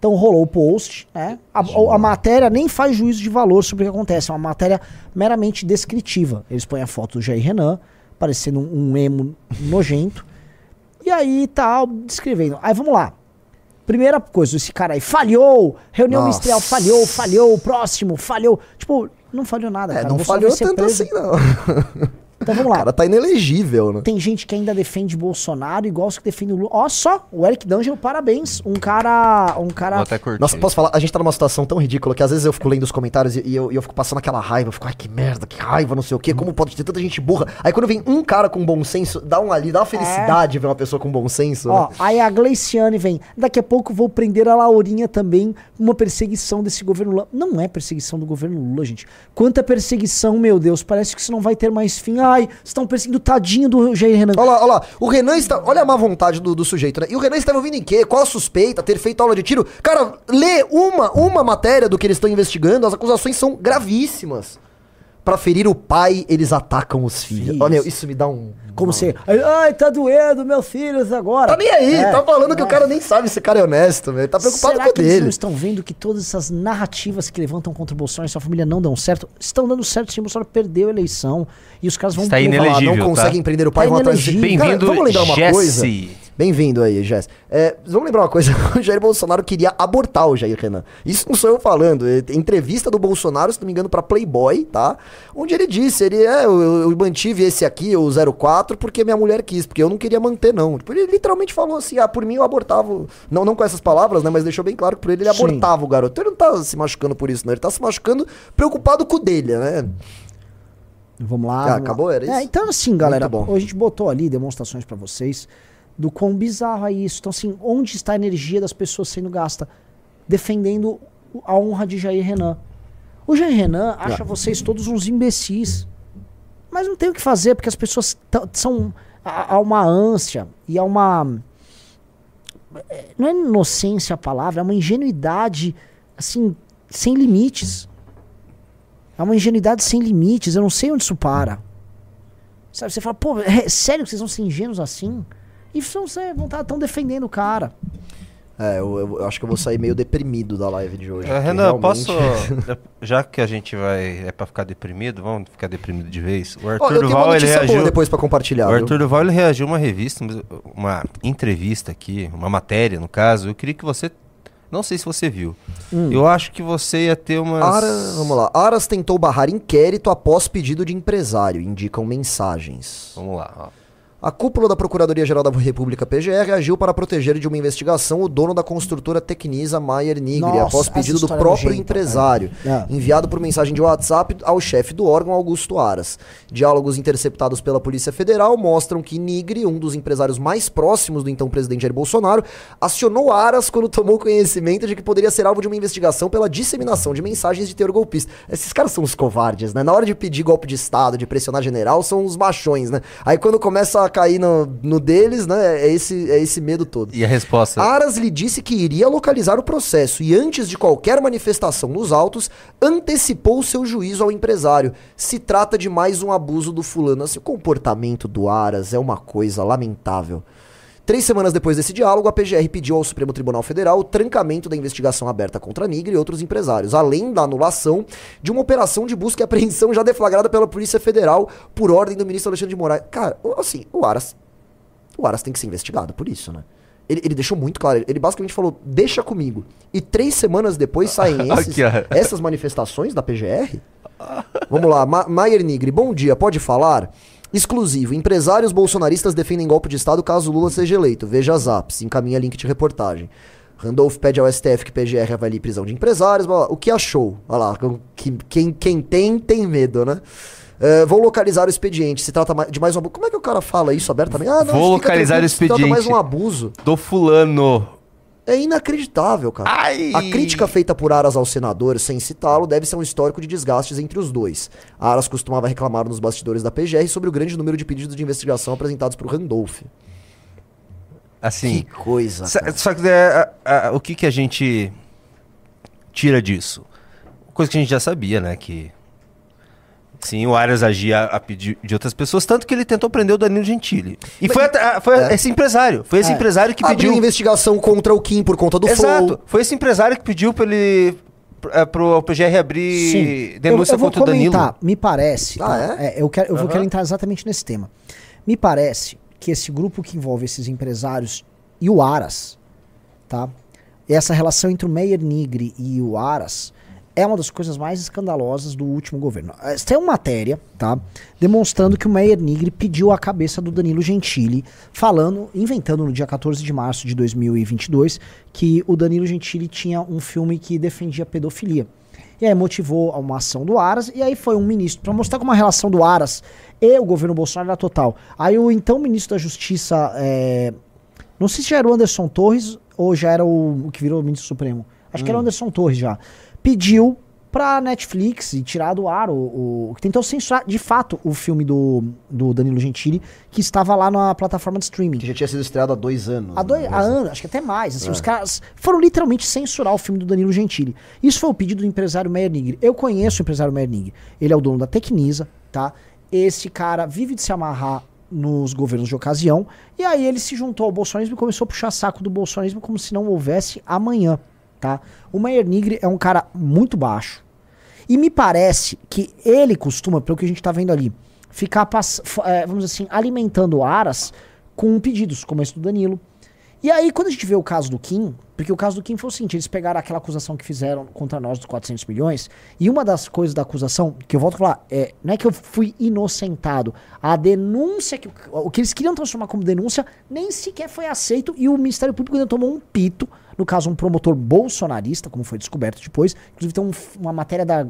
Então rolou o post, né? A, a matéria nem faz juízo de valor sobre o que acontece, é uma matéria meramente descritiva. Eles põem a foto do Jair Renan, parecendo um, um emo nojento. E aí tal, descrevendo. Aí vamos lá. Primeira coisa, esse cara aí falhou, reunião Nossa. ministerial falhou, falhou, próximo, falhou. Tipo, não falhou nada, É, cara. não falhou tanto preso. assim, não. Então vamos O lá. cara tá inelegível, né? Tem gente que ainda defende Bolsonaro, igual os que defendem o Lula. Ó só, o Eric D'Angelo, parabéns. Um cara. Um cara. Vou até curtir. Nossa, posso falar? A gente tá numa situação tão ridícula que às vezes eu fico lendo os comentários e, e eu, e eu fico passando aquela raiva. Eu fico, ai, que merda, que raiva, não sei o quê. Como pode ter tanta gente burra? Aí quando vem um cara com bom senso, dá um ali, dá uma felicidade ver uma pessoa com bom senso. Ó, né? aí a Gleiciane vem. Daqui a pouco vou prender a Laurinha também. Uma perseguição desse governo Lula. Não é perseguição do governo Lula, gente. Quanta perseguição, meu Deus. Parece que isso não vai ter mais fim. Ai, estão perseguindo o tadinho do Jair Renan. Olha lá, olha lá. O Renan está. Olha a má vontade do, do sujeito, né? E o Renan estava ouvindo em quê? Qual a suspeita? Ter feito aula de tiro? Cara, lê uma, uma matéria do que eles estão investigando. As acusações são gravíssimas. Pra ferir o pai, eles atacam os filhos. Filhos. Olha, meu, isso me dá um. Como se. Ai, tá doendo, meus filhos agora. Tá nem aí, É. tá falando que o cara nem sabe se o cara é honesto, velho. Tá preocupado Será com que eles não dele. estão vendo que todas essas narrativas que levantam contra o Bolsonaro e sua família não dão certo? Estão dando certo sim, o Bolsonaro perdeu a eleição e os caras vão Está Vamos falar, inelegível, não tá? conseguem prender o pai, Tá vão atrás de- inelegível. Bem-vindo, vamos lembrar uma coisa. Bem-vindo aí, Jess. É, vamos lembrar uma coisa: o Jair Bolsonaro queria abortar o Jair Renan. Isso não sou eu falando. É, entrevista do Bolsonaro, se não me engano, pra Playboy, tá? Onde ele disse: ele é, eu, eu mantive esse aqui, o 04, porque minha mulher quis, porque eu não queria manter, não. Tipo, ele literalmente falou assim: ah, por mim eu abortava. Não, não com essas palavras, né? Mas deixou bem claro que por ele ele Sim. abortava o garoto. Ele não tá se machucando por isso, não. Ele tá se machucando preocupado com o dele, né? Vamos lá. Ah, vamos lá. acabou? Era isso? É, então, assim, galera, bom. a gente botou ali demonstrações pra vocês do quão bizarro é isso. Então, assim, onde está a energia das pessoas sendo gasta? Defendendo a honra de Jair Renan. O Jair Renan acha vocês todos uns imbecis. Mas não tem o que fazer, porque as pessoas são. Há há uma ânsia e há uma. é, Não é inocência a palavra, é uma ingenuidade, assim, sem limites. É uma ingenuidade sem limites, eu não sei onde isso para. Sabe, você fala, pô, é sério que vocês vão ser ingênuos assim? E são, cê- vão estar tão defendendo o cara. É, eu, eu- eu acho que eu vou sair meio deprimido da live de hoje. É, Renan, realmente- posso. Já que a gente vai. É pra ficar deprimido, vamos ficar deprimido de vez. O Arthur uma Duval, ele reagiu. depois pra compartilhar. O viu? Arthur Duval ele reagiu a uma revista, uma entrevista aqui, uma matéria, no caso. Eu queria que você. Não sei se você viu. Hum. Eu acho que você ia ter umas. Aras, vamos lá. Aras tentou barrar inquérito após pedido de empresário, indicam mensagens. Vamos lá, ó. A cúpula da Procuradoria-Geral da República PGR agiu para proteger de uma investigação o dono da construtora Tecnisa Maier Nigre, Nossa, após pedido do é próprio nojenta, empresário. É. enviado por mensagem de WhatsApp ao chefe do órgão, Augusto Aras. Diálogos interceptados pela Polícia Federal mostram que Nigre, um dos empresários mais próximos do então presidente Jair Bolsonaro, acionou Aras quando tomou conhecimento de que poderia ser alvo de uma investigação pela disseminação de mensagens de teor golpista. Esses caras são os covardes, né? Na hora de pedir golpe de Estado, de pressionar general, são os machões, né? Aí quando começa a cair no, no deles, né? É esse, é esse medo todo. E a resposta? Aras lhe disse que iria localizar o processo e, antes de qualquer manifestação nos autos, antecipou seu juízo ao empresário. Se trata de mais um abuso do fulano. Assim, o comportamento do Aras é uma coisa lamentável. Três semanas depois desse diálogo, a PGR pediu ao Supremo Tribunal Federal o trancamento da investigação aberta contra Nigre e outros empresários, além da anulação de uma operação de busca e apreensão já deflagrada pela Polícia Federal por ordem do ministro Alexandre de Moraes. Cara, assim, o Aras o Aras tem que ser investigado por isso, né? Ele, ele deixou muito claro, ele basicamente falou, deixa comigo. E três semanas depois saem esses- essas manifestações da PGR. Vamos lá, Ma Maier Nigri, bom dia, pode falar? Exclusivo, empresários bolsonaristas defendem golpe de Estado caso Lula seja eleito. Veja Zaps, encaminha link de reportagem. Randolph pede ao STF que PGR avalie prisão de empresários. blá, blá. O que achou? Olha lá, que- quem, quem tem, tem medo, né? É, vou localizar o expediente. Se trata de mais um abuso. Como é que o cara fala isso abertamente? Ah, Vou fica localizar tranquilo, o se trata mais expediente. um abuso. Do fulano. É inacreditável, cara. Ai! A crítica feita por Aras ao senador, sem citá-lo, deve ser um histórico de desgastes entre os dois. Aras costumava reclamar nos bastidores da PGR sobre o grande número de pedidos de investigação apresentados por Randolph. Assim. Que coisa. Sa- cara. Só que é, a- a- o que, que a gente tira disso? Coisa que a gente já sabia, né? Que sim, o Arias agia a pedido de outras pessoas, tanto que ele tentou prender o Danilo Gentili. E foi, até- a- foi É. esse empresário. Foi esse É. empresário que Abriu pediu. investigação contra o Kim por conta do Exato. Flow. Foi esse empresário que pediu pra ele. É, pro PGR abrir denúncia eu, eu vou contra o Danilo. me parece. Ah, tá? é? eu quero, eu vou Aham. quero entrar exatamente nesse tema. Me parece que esse grupo que envolve esses empresários e o Aras, tá? Essa relação entre o Meyer Nigri e o Aras é uma das coisas mais escandalosas do último governo. Eh, Tem uma matéria, tá? Demonstrando que o Meyer Nigri pediu a cabeça do Danilo Gentili, falando, inventando no dia 14 de março de 2022, que o Danilo Gentili tinha um filme que defendia pedofilia. E aí motivou uma ação do Aras, e aí foi um ministro, para mostrar como a relação do Aras e o governo Bolsonaro era total. Aí o então ministro da Justiça, é, não sei se já era o Anderson Torres ou já era o, o que virou o ministro supremo. Acho que era o Anderson Torres já. Pediu pra Netflix e tirar do ar o, o- tentou censurar de fato o filme do, do Danilo Gentili que estava lá na plataforma de streaming. Que já tinha sido estreado há dois anos. Há, dois, né? há anos, acho que até mais. Assim, Os caras foram literalmente censurar o filme do Danilo Gentili. Isso foi o pedido do empresário Meyer. Eu conheço o empresário Meyer Nigri. Ele é o dono da Tecnisa, tá? Esse cara vive de se amarrar nos governos de ocasião. E aí ele se juntou ao bolsonarismo e começou a puxar saco do bolsonarismo como se não houvesse amanhã, tá? O Meyer Nigri é um cara muito baixo. E me parece que ele costuma, pelo que a gente tá vendo ali, ficar, é, vamos assim, alimentando aras com pedidos, como esse do Danilo. E aí, quando a gente vê o caso do Kim, porque o caso do Kim foi o seguinte, eles pegaram aquela acusação que fizeram contra nós dos 400 milhões, e uma das coisas da acusação, que eu volto a falar, é, não é que eu fui inocentado, a denúncia, que, o que eles queriam transformar como denúncia, nem sequer foi aceito, e o Ministério Público ainda tomou um pito, no caso um promotor bolsonarista, como foi descoberto depois, inclusive tem um- uma matéria da,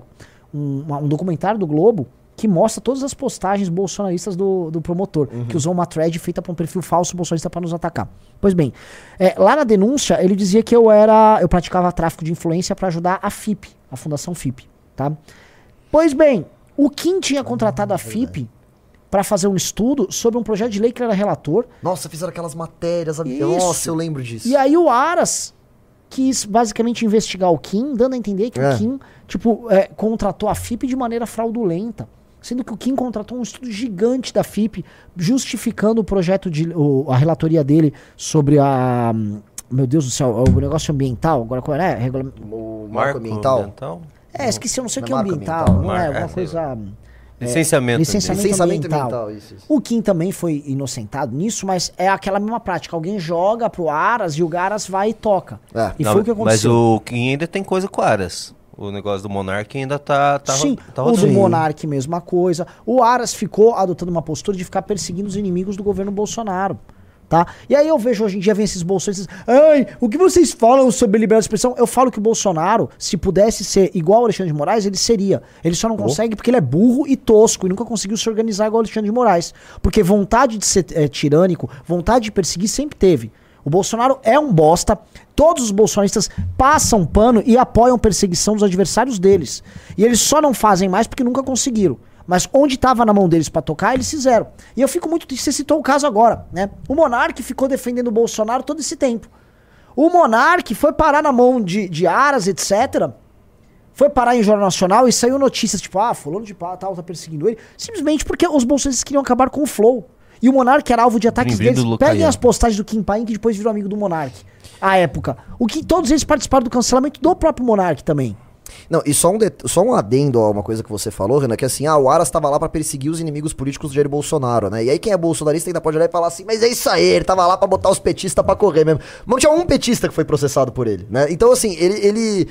um, um documentário do Globo, que mostra todas as postagens bolsonaristas do, do promotor, que usou uma thread feita para um perfil falso bolsonarista para nos atacar. Pois bem, é, lá na denúncia ele dizia que eu era, eu praticava tráfico de influência para ajudar a FIP, a Fundação FIP, tá? Pois bem, o Kim tinha contratado a FIP para fazer um estudo sobre um projeto de lei que ele era relator, Nossa, fizeram aquelas matérias. Isso. Nossa, eu lembro disso. e aí o Aras quis basicamente investigar o Kim, dando a entender que É. o Kim, tipo, é, contratou a FIP de maneira fraudulenta. Sendo que o Kim contratou um estudo gigante da FIP, justificando o projeto de. o- a relatoria dele sobre a. Meu Deus do céu, o negócio ambiental. Agora qual é? Regula- O marco ambiental. É, esqueci, eu não sei o Não que é é marco ambiental. ambiental, Não né? é, Mar- alguma é, coisa. Licenciamento. licenciamento Licenciamento ambiental. ambiental, isso, isso. O Kim também foi inocentado nisso, mas é aquela mesma prática. Alguém joga pro Aras e o Aras vai e toca. É. E Não, foi o que Mas aconteceu. o Kim ainda tem coisa com Aras. O negócio do Monark ainda tá, tá, Sim, tá o do rodando. Monark, mesma coisa. O Aras ficou adotando uma postura de ficar perseguindo os inimigos do governo Bolsonaro. Tá? E aí eu vejo hoje em dia vem esses bolsonaristas, ai, o que vocês falam sobre liberdade de expressão? Eu falo que o Bolsonaro, se pudesse ser igual ao Alexandre de Moraes, ele seria. Ele só não consegue porque ele é burro e tosco e nunca conseguiu se organizar igual ao Alexandre de Moraes. Porque vontade de ser eh, tirânico, vontade de perseguir sempre teve. O Bolsonaro é um bosta. Todos os bolsonaristas passam pano e apoiam perseguição dos adversários deles. E eles só não fazem mais porque nunca conseguiram. Mas onde estava na mão deles pra tocar, eles fizeram. E eu fico muito triste, você citou o caso agora, né? O Monark ficou defendendo o Bolsonaro todo esse tempo. O Monark foi parar na mão de, de Aras, etc. Foi parar em Jornal Nacional e saiu notícias tipo, ah, fulano de tal tá perseguindo ele. Simplesmente porque os bolsonaristas queriam acabar com o Flow. E o Monark era alvo de ataques Bem-vindo, deles. Lucaiano. Peguem as postagens do Kim Paim, que depois virou amigo do Monark. À época. O que todos eles participaram do cancelamento do próprio Monark também. Não, e só um, det- só um adendo a uma coisa que você falou, Renan, que assim, ah, o Aras tava lá pra perseguir os inimigos políticos do Jair Bolsonaro, né? E aí quem é bolsonarista ainda pode olhar e falar assim, mas é isso aí, ele tava lá pra botar os petistas pra correr mesmo. Mas tinha um petista que foi processado por ele, né? Então, assim, ele, ele,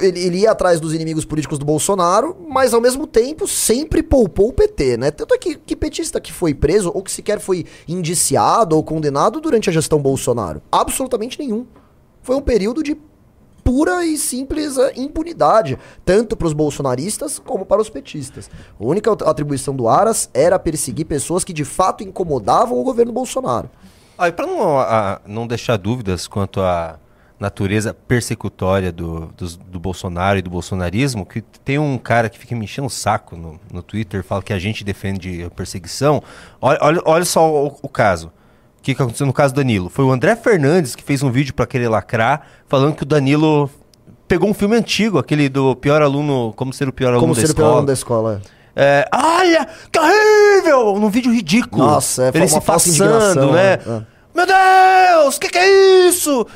ele, ele ia atrás dos inimigos políticos do Bolsonaro, mas ao mesmo tempo sempre poupou o PT, né? Tanto é que, que petista que foi preso, ou que sequer foi indiciado ou condenado durante a gestão Bolsonaro? Absolutamente nenhum. foi um período de pura e simples eh, impunidade, tanto para os bolsonaristas como para os petistas. A única atribuição do Aras era perseguir pessoas que de fato incomodavam o governo Bolsonaro. Ah, para não, a- não deixar dúvidas quanto à natureza persecutória do, dos- do Bolsonaro e do bolsonarismo, que tem um cara que fica me enchendo o saco no, no Twitter, fala que a gente defende a perseguição. Olha, olha, olha só o, o caso. O que, que aconteceu no caso do Danilo? Foi o André Fernandes que fez um vídeo para querer lacrar, falando que o Danilo pegou um filme antigo, aquele do pior aluno, como ser o pior aluno Como da ser o pior escola. aluno da escola. é. É, olha, que horrível! Num vídeo ridículo. Nossa, é, foi Ele uma se falsa passando, né? é. Meu Deus, que que é isso?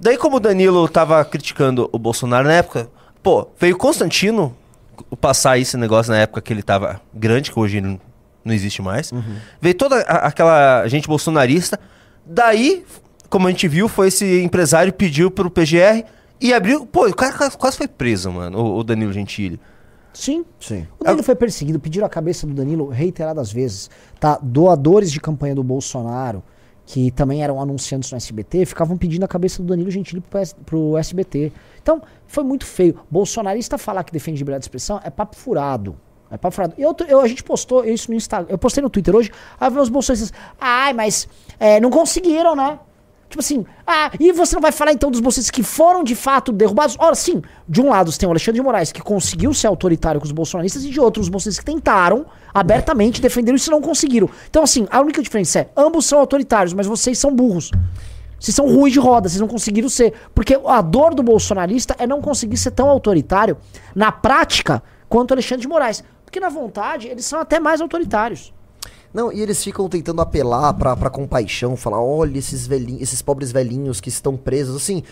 Daí, como o Danilo tava criticando o Bolsonaro na época, pô, veio Constantino passar esse negócio na época que ele tava grande, que hoje ele não- não existe mais. Uhum. Veio toda a- aquela gente bolsonarista. Daí, como a gente viu, foi esse empresário pediu pro PGR e abriu. Pô, o cara quase- quase foi preso, mano, o, o Danilo Gentili. Sim. Sim. O Danilo foi perseguido, pediram a cabeça do Danilo reiteradas vezes. Tá? Doadores de campanha do Bolsonaro, que também eram anunciantes no SBT, ficavam pedindo a cabeça do Danilo Gentili pro, PS pro SBT. Então, foi muito feio. Bolsonarista falar que defende liberdade de expressão é papo furado. É papo furado. Eu, eu- a gente postou isso no Instagram. Eu postei no Twitter hoje. Aí os bolsonaristas. Ai, mas é, não conseguiram, né? Tipo assim, ah, e você não vai falar então dos bolsonaristas que foram de fato derrubados? Ora, sim, de um lado você tem o Alexandre de Moraes, que conseguiu ser autoritário com os bolsonaristas, e de outro, os bolsonaristas que tentaram abertamente defender isso e não conseguiram. Então, assim, a única diferença é, ambos são autoritários, mas vocês são burros. Vocês são ruins de roda, vocês não conseguiram ser. Porque a dor do bolsonarista é não conseguir ser tão autoritário na prática quanto o Alexandre de Moraes. Porque na vontade, eles são até mais autoritários. Não, e eles ficam tentando apelar pra, pra compaixão, falar, olha esses velhinhos, esses pobres velhinhos que estão presos, assim.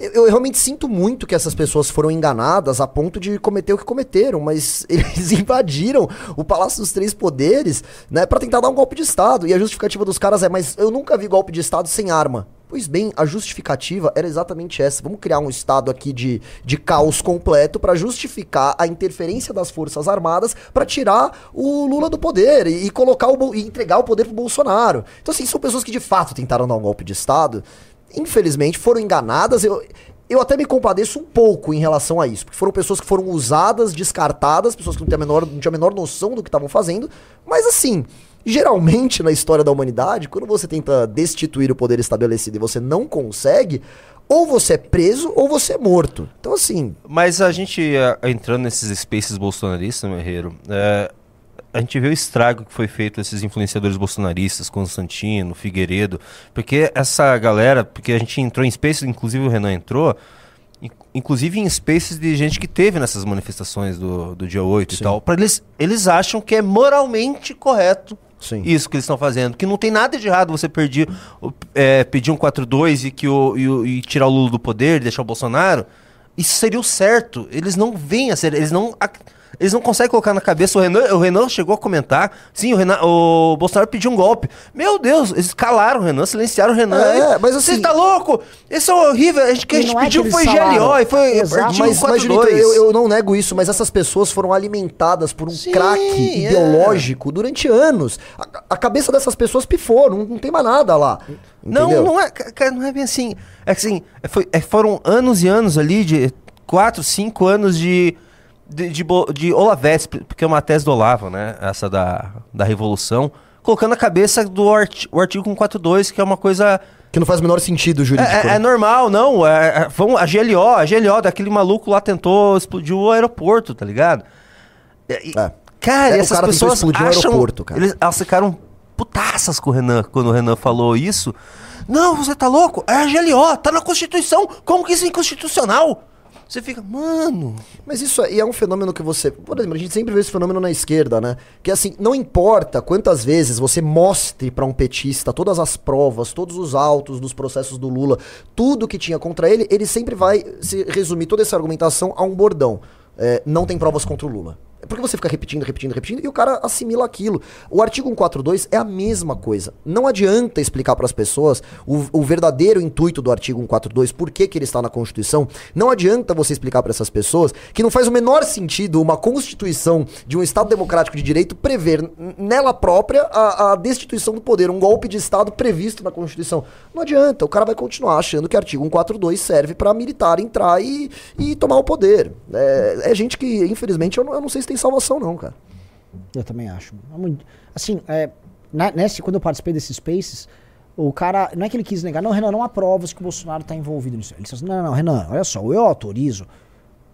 Eu, eu realmente sinto muito que essas pessoas foram enganadas a ponto de cometer o que cometeram, mas eles invadiram o Palácio dos Três Poderes, né, para tentar dar um golpe de Estado. E a justificativa dos caras é, mas eu nunca vi golpe de Estado sem arma. Pois bem, a justificativa era exatamente essa. Vamos criar um estado aqui de, de caos completo para justificar a interferência das Forças Armadas para tirar o Lula do poder e, e colocar o e entregar o poder pro Bolsonaro. Então, assim, são pessoas que de fato tentaram dar um golpe de Estado. Infelizmente, foram enganadas. Eu, eu até me compadeço um pouco em relação a isso, porque foram pessoas que foram usadas, descartadas, pessoas que não tinham a menor, não tinham a menor noção do que estavam fazendo. Mas assim, geralmente na história da humanidade, quando você tenta destituir o poder estabelecido e você não consegue, ou você é preso ou você é morto. Então assim, Mas a gente eh, entrando nesses spaces bolsonaristas, meu herreiro, eh, a gente vê o estrago que foi feito esses influenciadores bolsonaristas, Constantino, Figueiredo, porque essa galera, porque a gente entrou em spaces, inclusive o Renan entrou, in- inclusive em spaces de gente que teve nessas manifestações do, do dia 8 e tal, para eles, eles acham que é moralmente correto Sim. isso que eles estão fazendo, que não tem nada de errado você pedir, o- é, pedir um 4-2 e, que o, e, e tirar o Lula do poder, deixar o Bolsonaro, isso seria o certo. Eles não veem a ser, eles não, eles não conseguem colocar na cabeça. O Renan, o Renan chegou a comentar, sim, o, Renan, o Bolsonaro pediu um golpe. Meu Deus, eles calaram o Renan, silenciaram o Renan. É, E- mas Você assim- tá louco? Isso é horrível. A gente, que a gente é pediu eles foi falaram. GLO e foi Exato. mas, mas 4-2. Junito, eu, eu não nego isso, mas essas pessoas foram alimentadas por um Sim, craque é. ideológico durante anos. A, a cabeça dessas pessoas pifou, não, não tem mais nada lá. Não, entendeu? não é, não é bem assim. É que assim, é, foi- é, foram anos e anos ali, de quatro, cinco anos de, de, de, de porque é uma tese do Olavo, né? Essa da, da Revolução, colocando na cabeça do arti, o artigo 142, que é uma coisa. Que não faz o menor sentido É, jurídico. é- né? é normal, não. É, é- vamos, a GLO, a GLO, daquele maluco lá tentou explodir o aeroporto, tá ligado? E- É. Cara, É, essas cara pessoas explodir o acham, aeroporto, cara. Eles, elas ficaram putaças com o Renan quando o Renan falou isso. Não, você tá louco? É a GLO, tá na Constituição. Como que isso é inconstitucional? Você fica, mano. Mas isso aí é um fenômeno que você. Por exemplo, a gente sempre vê esse fenômeno na esquerda, né? Que assim, não importa quantas vezes você mostre pra um petista todas as provas, todos os autos dos processos do Lula, tudo que tinha contra ele, ele sempre vai se resumir toda essa argumentação a um bordão. É, não tem provas contra o Lula. Porque você fica repetindo, repetindo, repetindo e o cara assimila aquilo. O artigo 142 é a mesma coisa. Não adianta explicar para as pessoas o, o verdadeiro intuito do artigo 142, por que, que ele está na Constituição. Não adianta você explicar para essas pessoas que não faz o menor sentido uma Constituição de um Estado democrático de direito prever nela própria a, a destituição do poder, um golpe de Estado previsto na Constituição. Não adianta, o cara vai continuar achando que o artigo 142 serve para militar entrar e, e tomar o poder. É, é gente que, infelizmente, eu não, eu não sei se tem salvação, não, cara. Eu também acho. É Assim, é, na- nesse, quando eu participei desses Spaces, o cara, não é que ele quis negar, não, Renan, não há provas que o Bolsonaro está envolvido nisso. Ele disse assim, não, não, Renan, olha só, eu autorizo,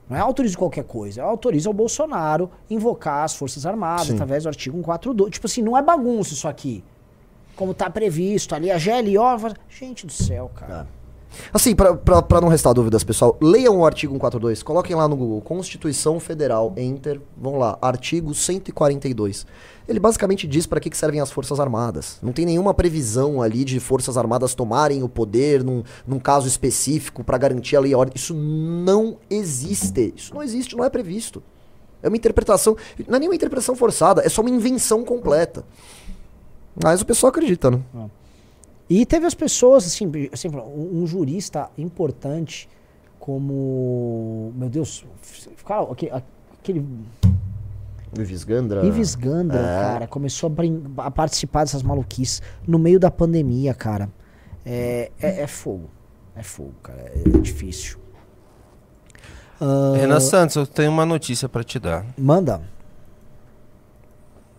não é autorizo qualquer coisa, eu autorizo o Bolsonaro invocar as Forças Armadas Sim. através do artigo 142. Tipo assim, não é bagunça isso aqui. Como tá previsto ali, a GLO... Gente do céu, cara. Assim, pra não restar dúvidas, pessoal, leiam o artigo 142, coloquem lá no Google, Constituição Federal, Enter, vão lá, artigo 142. Ele basicamente diz para que, que servem as Forças Armadas. Não tem nenhuma previsão ali de Forças Armadas tomarem o poder num, num caso específico para garantir a lei e a ordem. Isso não existe. Isso não existe, não é previsto. É uma interpretação, não é nenhuma interpretação forçada, é só uma invenção completa. Mas o pessoal acredita, né? E teve as pessoas, assim, assim um, um jurista importante como. Meu Deus, cara, aquele, aquele Ives Gandra. Ives Gandra, É. cara, começou a, a participar dessas maluquices no meio da pandemia, cara. É, é, é fogo. É fogo, cara. É, é difícil. Ah, Renan Santos, eu tenho uma notícia pra te dar. Manda.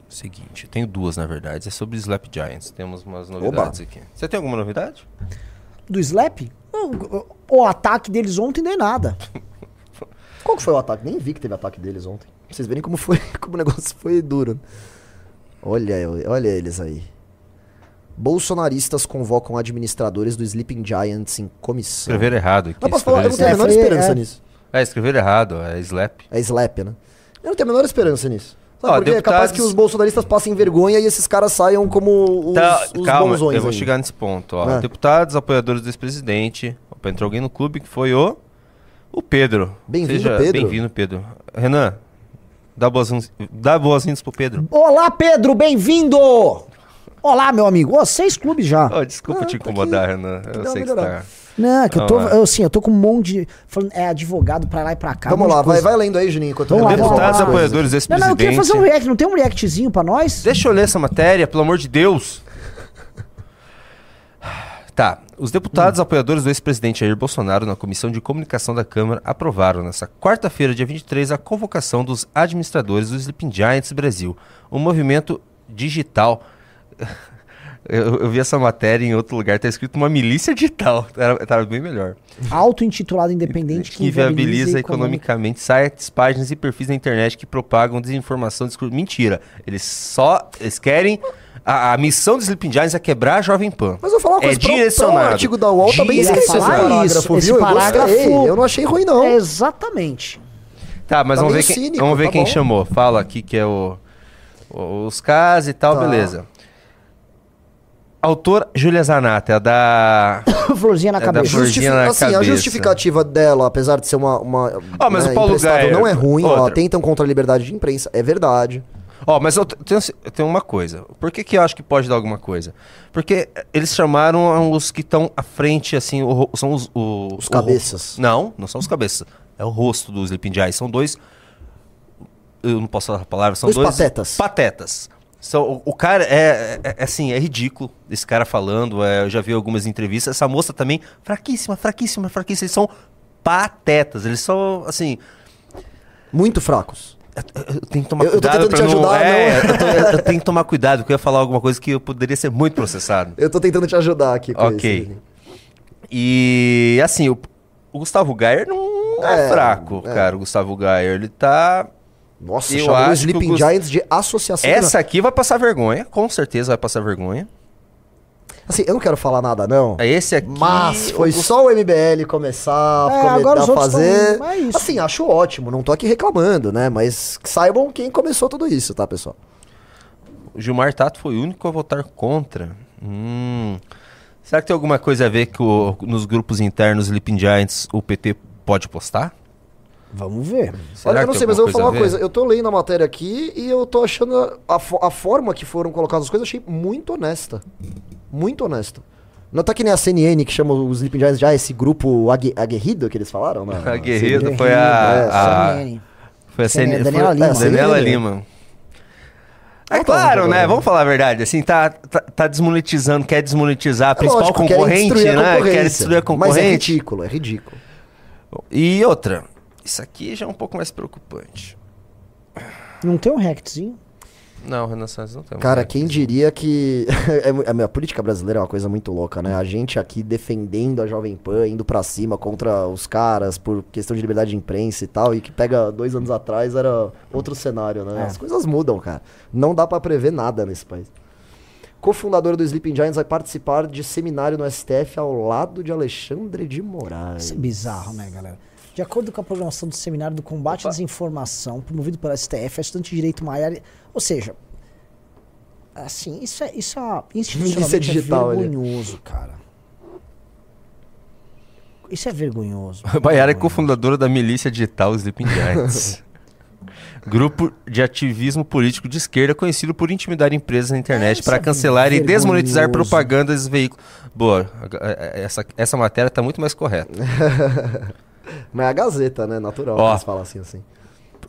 Seguinte, eu tenho duas, na verdade. É sobre Slap Giants. Temos umas novidades aqui. Você tem alguma novidade? Do Slap? Não, o, o ataque deles ontem não é nada. Qual que foi o ataque? Nem vi que teve ataque deles ontem. Pra vocês verem como foi, como o negócio foi duro. Olha, olha eles aí. Bolsonaristas convocam administradores do Sleeping Giants em comissão. Escreveram errado aqui. Não posso falar, eu não tenho a menor esperança é. nisso. É, escreveram errado. É Slap. É slap, né? Eu não tenho a menor esperança nisso. Sabe porque é capaz deputados- que os bolsonaristas passem vergonha e esses caras saiam como os, Tá, os calma, bonzões eu vou aí. chegar nesse ponto. Ó. Ah. Deputados, apoiadores do ex-presidente. Entrou alguém no clube que foi o. O Pedro. Bem-vindo, Pedro. Bem-vindo, Pedro. Renan, dá boas-vindas dá boas-vindas pro Pedro. Olá, Pedro, bem-vindo! Olá, meu amigo. Ó, seis clubes já. Ó, desculpa Ah, te tá incomodar, aqui. Renan. Eu sei que você tá. Não, é que eu tô, eu, assim, eu tô com um monte de. Falando, é advogado pra lá e pra cá. Vamos lá, vai, vai lendo aí, Juninho, enquanto eu Vamos lá. Deputados, apoiadores do Não, não, eu queria fazer um react. Não tem um reactzinho pra nós? Deixa eu ler essa matéria, pelo amor de Deus. Tá. Os deputados apoiadores do ex-presidente Jair Bolsonaro na Comissão de Comunicação da Câmara aprovaram nesta quarta-feira, dia 23, a convocação dos administradores do Sleeping Giants Brasil, um movimento digital. Eu, eu vi essa matéria em outro lugar, tá escrito uma milícia digital. Era, tava bem melhor. Auto-intitulado independente que viabiliza economicamente sites, páginas e perfis na internet que propagam desinformação. Mentira. Eles só. Eles querem. A, a missão do Sleeping Giants é quebrar a Jovem Pan. Mas eu vou falar uma É coisa, pro direcionado. artigo da UOL tá bem escrito esse parágrafo, Isso, esse viu? Eu parágrafo- gostei, eu não achei ruim não. É, exatamente. Tá, mas Tá vamos ver quem, cínico, vamos ver tá quem bom. chamou. Fala aqui que é o. o- os casos e tal, Tá. beleza. Autor Júlia Zanata, é da. Florzinha na É cabeça. flor- Justifi- na assim, a cabeça. justificativa dela, apesar de ser uma, uma Ah, mas o Paulo Gaia- não é ruim, ó, outra. atentam contra a liberdade de imprensa, é verdade. Ó, mas eu tenho, eu tenho uma coisa. Por que, que eu acho que pode dar alguma coisa? Porque eles chamaram os que estão à frente, assim, o são os. o- Os o cabeças. ro- não, não são os cabeças. É o rosto dos Sleeping Giants. São dois. Eu não posso falar a palavra. São Dois dois. patetas. Patetas. São, o, o cara é, é, é assim, é ridículo esse cara falando. é, eu já vi algumas entrevistas. Essa moça também, fraquíssima, fraquíssima, fraquíssima. Eles são patetas. Eles são, assim. Muito fracos. Eu, eu tenho que tomar Eu- eu tô cuidado tentando te não... ajudar, é, não. Eu, tô- eu tenho que tomar cuidado, porque eu ia falar alguma coisa que eu poderia ser muito processado. Eu tô tentando te ajudar aqui com Ok. Juninho. E, assim, o, o Gustavo Gayer não é, É, fraco, é. cara. O Gustavo Gayer, ele tá... Nossa, Eu chamou o acho que Sleeping o Gus- Giants de associação. Essa aqui vai passar vergonha, com certeza vai passar vergonha. Assim, eu não quero falar nada, não. Esse aqui... Mas foi só o MBL começar, É, começar agora os a fazer. tão- é. Assim, acho ótimo, não tô aqui reclamando, né? Mas saibam quem começou tudo isso, tá, pessoal? O Gilmar Tato foi o único a votar contra. Hum. Será que tem alguma coisa a ver que o- nos grupos internos Sleeping Giants o PT pode postar? Vamos ver. Será Olha, eu não sei, mas eu vou falar uma coisa. Eu tô lendo a matéria aqui e eu tô achando a, a a forma que foram colocadas as coisas, eu achei muito honesta. Muito honesta. Não tá que nem a CNN que chama os Sleeping Giants já esse grupo ague, aguerrido que eles falaram, né? Aguerrido foi é, a, a, foi a CNN, Daniela foi- Lima. é, Daniela. Lima. É claro, né? Vamos falar a verdade. Assim, tá, tá, tá desmonetizando, quer desmonetizar a É principal lógico, querem concorrente, a né? Quer concorrência. destruir a Mas é concorrente. ridículo, é ridículo. E outra, isso aqui já é um pouco mais preocupante. Não tem um rectzinho? Não, Renaissance não tem. um Cara, quem diria que. é a política brasileira é uma coisa muito louca, né? A gente aqui defendendo a Jovem Pan, indo pra cima contra os caras por questão de liberdade de imprensa e tal, e que pega dois anos atrás era outro cenário, né? É. As coisas mudam, cara. Não dá pra prever nada nesse país. Cofundadora do Sleeping Giants vai participar de seminário no STF ao lado de Alexandre de Moraes. Isso é bizarro, né, galera? De acordo com a programação do Seminário do Combate à Desinformação, promovido pela STF, a estudante de Direito Maior... Ou seja, assim, isso é, isso é institucionalmente Milícia digital é vergonhoso, cara. Isso é vergonhoso. A Baiara é cofundadora da milícia digital Sleeping Giants. Grupo de ativismo político de esquerda conhecido por intimidar empresas na internet para é cancelar e vergonhoso. desmonetizar propagandas e veículos. Boa, essa, essa matéria tá muito mais correta. Mas é a Gazeta, né? Natural Ó. que eles falam assim, assim.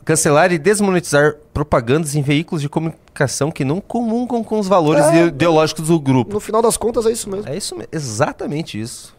Cancelar e desmonetizar propagandas em veículos de comunicação que não comungam com os valores É, ideológicos do grupo. No final das contas é isso mesmo. É isso, me- exatamente isso.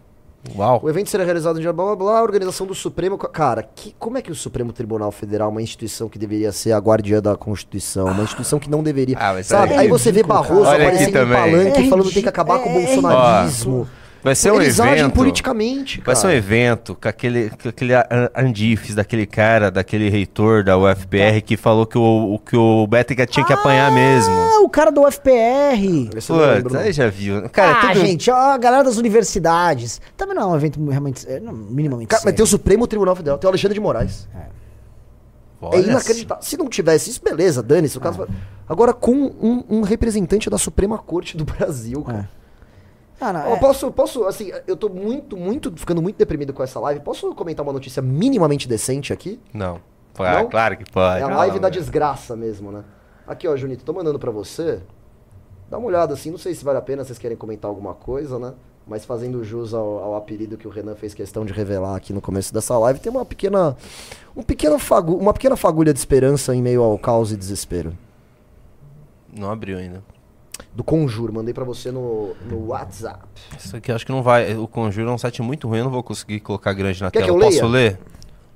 Uau. O evento será realizado no dia blá blá blá, a organização do Supremo. Cara, que, como é que o Supremo Tribunal Federal, uma instituição que deveria ser a guardiã da Constituição, uma instituição que não deveria. Ah, mas sabe? é Aí você vê Barroso. Olha aparecendo em palanque É falando que tem que acabar com o bolsonarismo. Vai ser um Eles agem evento. politicamente, cara. Vai ser um evento com aquele, com aquele andifes daquele cara, daquele reitor da UFPR que falou que o, que o Bética tinha que apanhar mesmo. Ah, o cara do UFPR. Não. aí já viu. Cara, ah, tudo... gente, ó, a galera das universidades. Também não é um evento realmente, é, não, minimamente Cara, mas sério. tem o Supremo Tribunal Federal, tem o Alexandre de Moraes. Olha é inacreditável. Se não tivesse isso, beleza, dane-se. o caso- Agora, com um, um representante da Suprema Corte do Brasil, cara. Ah, não, é- posso, posso, assim, eu tô muito, muito, ficando muito deprimido com essa live. Posso comentar uma notícia minimamente decente aqui? Não. Ah, Não? claro que pode. É a Não, live da velho. desgraça mesmo, né? Aqui, ó, Junito, tô mandando pra você. Dá uma olhada assim, não sei se vale a pena, vocês querem comentar alguma coisa, né? Mas fazendo jus ao, ao apelido que o Renan fez questão de revelar aqui no começo dessa live, tem uma pequena, um pequeno fagu, uma pequena fagulha de esperança em meio ao caos e desespero. Não abriu ainda. Do Conjuro, mandei pra você no, no WhatsApp. Isso aqui acho que não vai. O Conjuro é um site muito ruim, eu não vou conseguir colocar grande na Quer tela. que eu Posso leia? ler?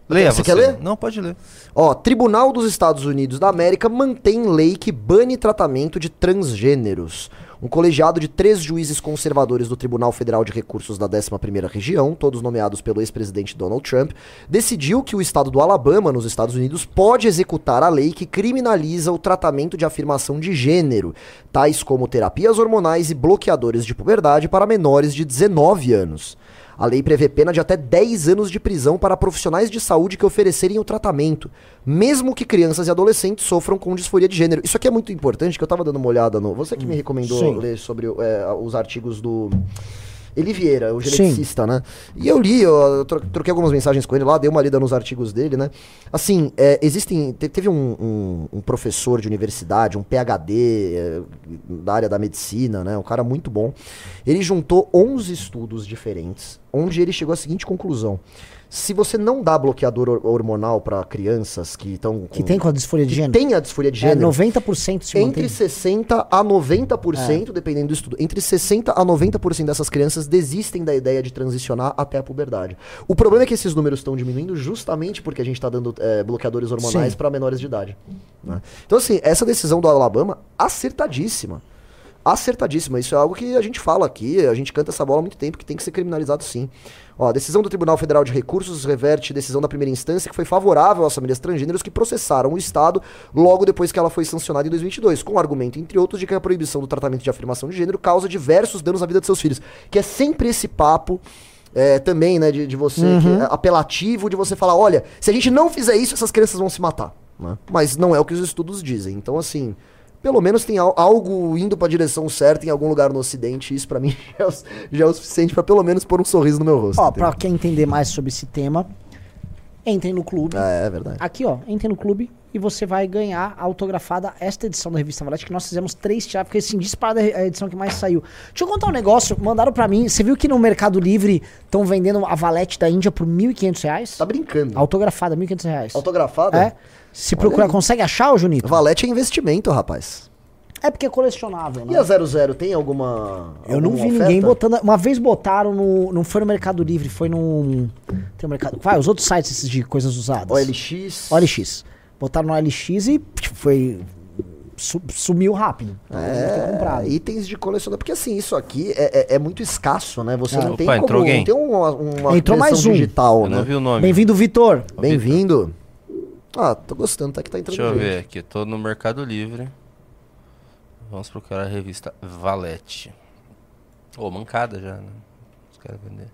Leia Você você. quer ler? Não, pode ler. Ó, Tribunal dos Estados Unidos da América mantém lei que bane tratamento de transgêneros. Um colegiado de três juízes conservadores do Tribunal Federal de Recursos da 11ª Região, todos nomeados pelo ex-presidente Donald Trump, decidiu que o estado do Alabama, nos Estados Unidos, pode executar a lei que criminaliza o tratamento de afirmação de gênero, tais como terapias hormonais e bloqueadores de puberdade para menores de 19 anos. A lei prevê pena de até 10 anos de prisão para profissionais de saúde que oferecerem o tratamento, mesmo que crianças e adolescentes sofram com disforia de gênero. Isso aqui é muito importante, que eu tava dando uma olhada no. Você que me recomendou Sim. ler sobre é, os artigos do. Eli Vieira, o Sim. geneticista, né? E eu li, eu tro- troquei algumas mensagens com ele lá, dei uma lida nos artigos dele, né? Assim, é, existem. te- teve um, um- um professor de universidade, um PhD é, da área da medicina, né? Um cara muito bom. Ele juntou 11 estudos diferentes, onde ele chegou à seguinte conclusão. Se você não dá bloqueador hor- hormonal para crianças que estão. que tem com a disforia de que gênero. tem a disforia de É, gênero. 90% se Entre mantém. 60 a 90%, dependendo do estudo, entre 60 a 90% dessas crianças desistem da ideia de transicionar até a puberdade. O problema é que esses números estão diminuindo justamente porque a gente está dando é, bloqueadores hormonais para menores de idade. né? Então, assim, essa decisão do Alabama, acertadíssima. Acertadíssima. Isso é algo que a gente fala aqui, a gente canta essa bola há muito tempo, que tem que ser criminalizado sim. Ó, a decisão do Tribunal Federal de Recursos reverte decisão da primeira instância que foi favorável às famílias transgêneros que processaram o Estado logo depois que ela foi sancionada em 2022, com o argumento, entre outros, de que a proibição do tratamento de afirmação de gênero causa diversos danos à vida de seus filhos. Que é sempre esse papo é, também, né, de, de você, que é apelativo, de você falar, olha, se a gente não fizer isso, essas crianças vão se matar. né? Mas não é o que os estudos dizem. Então, assim, pelo menos tem al- algo indo pra direção certa em algum lugar no ocidente. Isso pra mim já é, o, já é o suficiente pra pelo menos pôr um sorriso no meu rosto. Ó, pra quem entender mais sobre esse tema, Entrem no clube. É, é verdade. Aqui, ó, entre no clube e você vai ganhar autografada esta edição da revista Valete, que nós fizemos três tiras, porque assim, disparada é a edição que mais saiu. Deixa eu contar um negócio, mandaram pra mim, você viu que no Mercado Livre estão vendendo a Valete da Índia por 1.500 reais? Tá brincando. Autografada, 1.500 reais. Autografada? É. Se procurar, aí. consegue achar, ô Junito? Valete é investimento, rapaz. É porque é colecionável, né? E a 00, tem alguma. Eu não alguma vi oferta? ninguém botando. Uma vez botaram no. Não foi no Mercado Livre, foi num. Tem um mercado. Vai, os outros sites esses de coisas usadas. OLX. OLX. Botaram no OLX e tipo, foi. su- sumiu rápido. Então, É, itens de colecionador. Porque assim, isso aqui é, é- é muito escasso, né? Você Ah. não tem Opa, como. entrou alguém. Não tem uma, uma Entrou mais um. digital, Eu né? não vi o nome. Bem-vindo, Vitor. Bem-vindo. Ah, tô gostando, tá que tá entrando Deixa eu gente. ver aqui. Tô no Mercado Livre. Vamos procurar a revista Valete. Ô, mancada já, né? Os caras vender.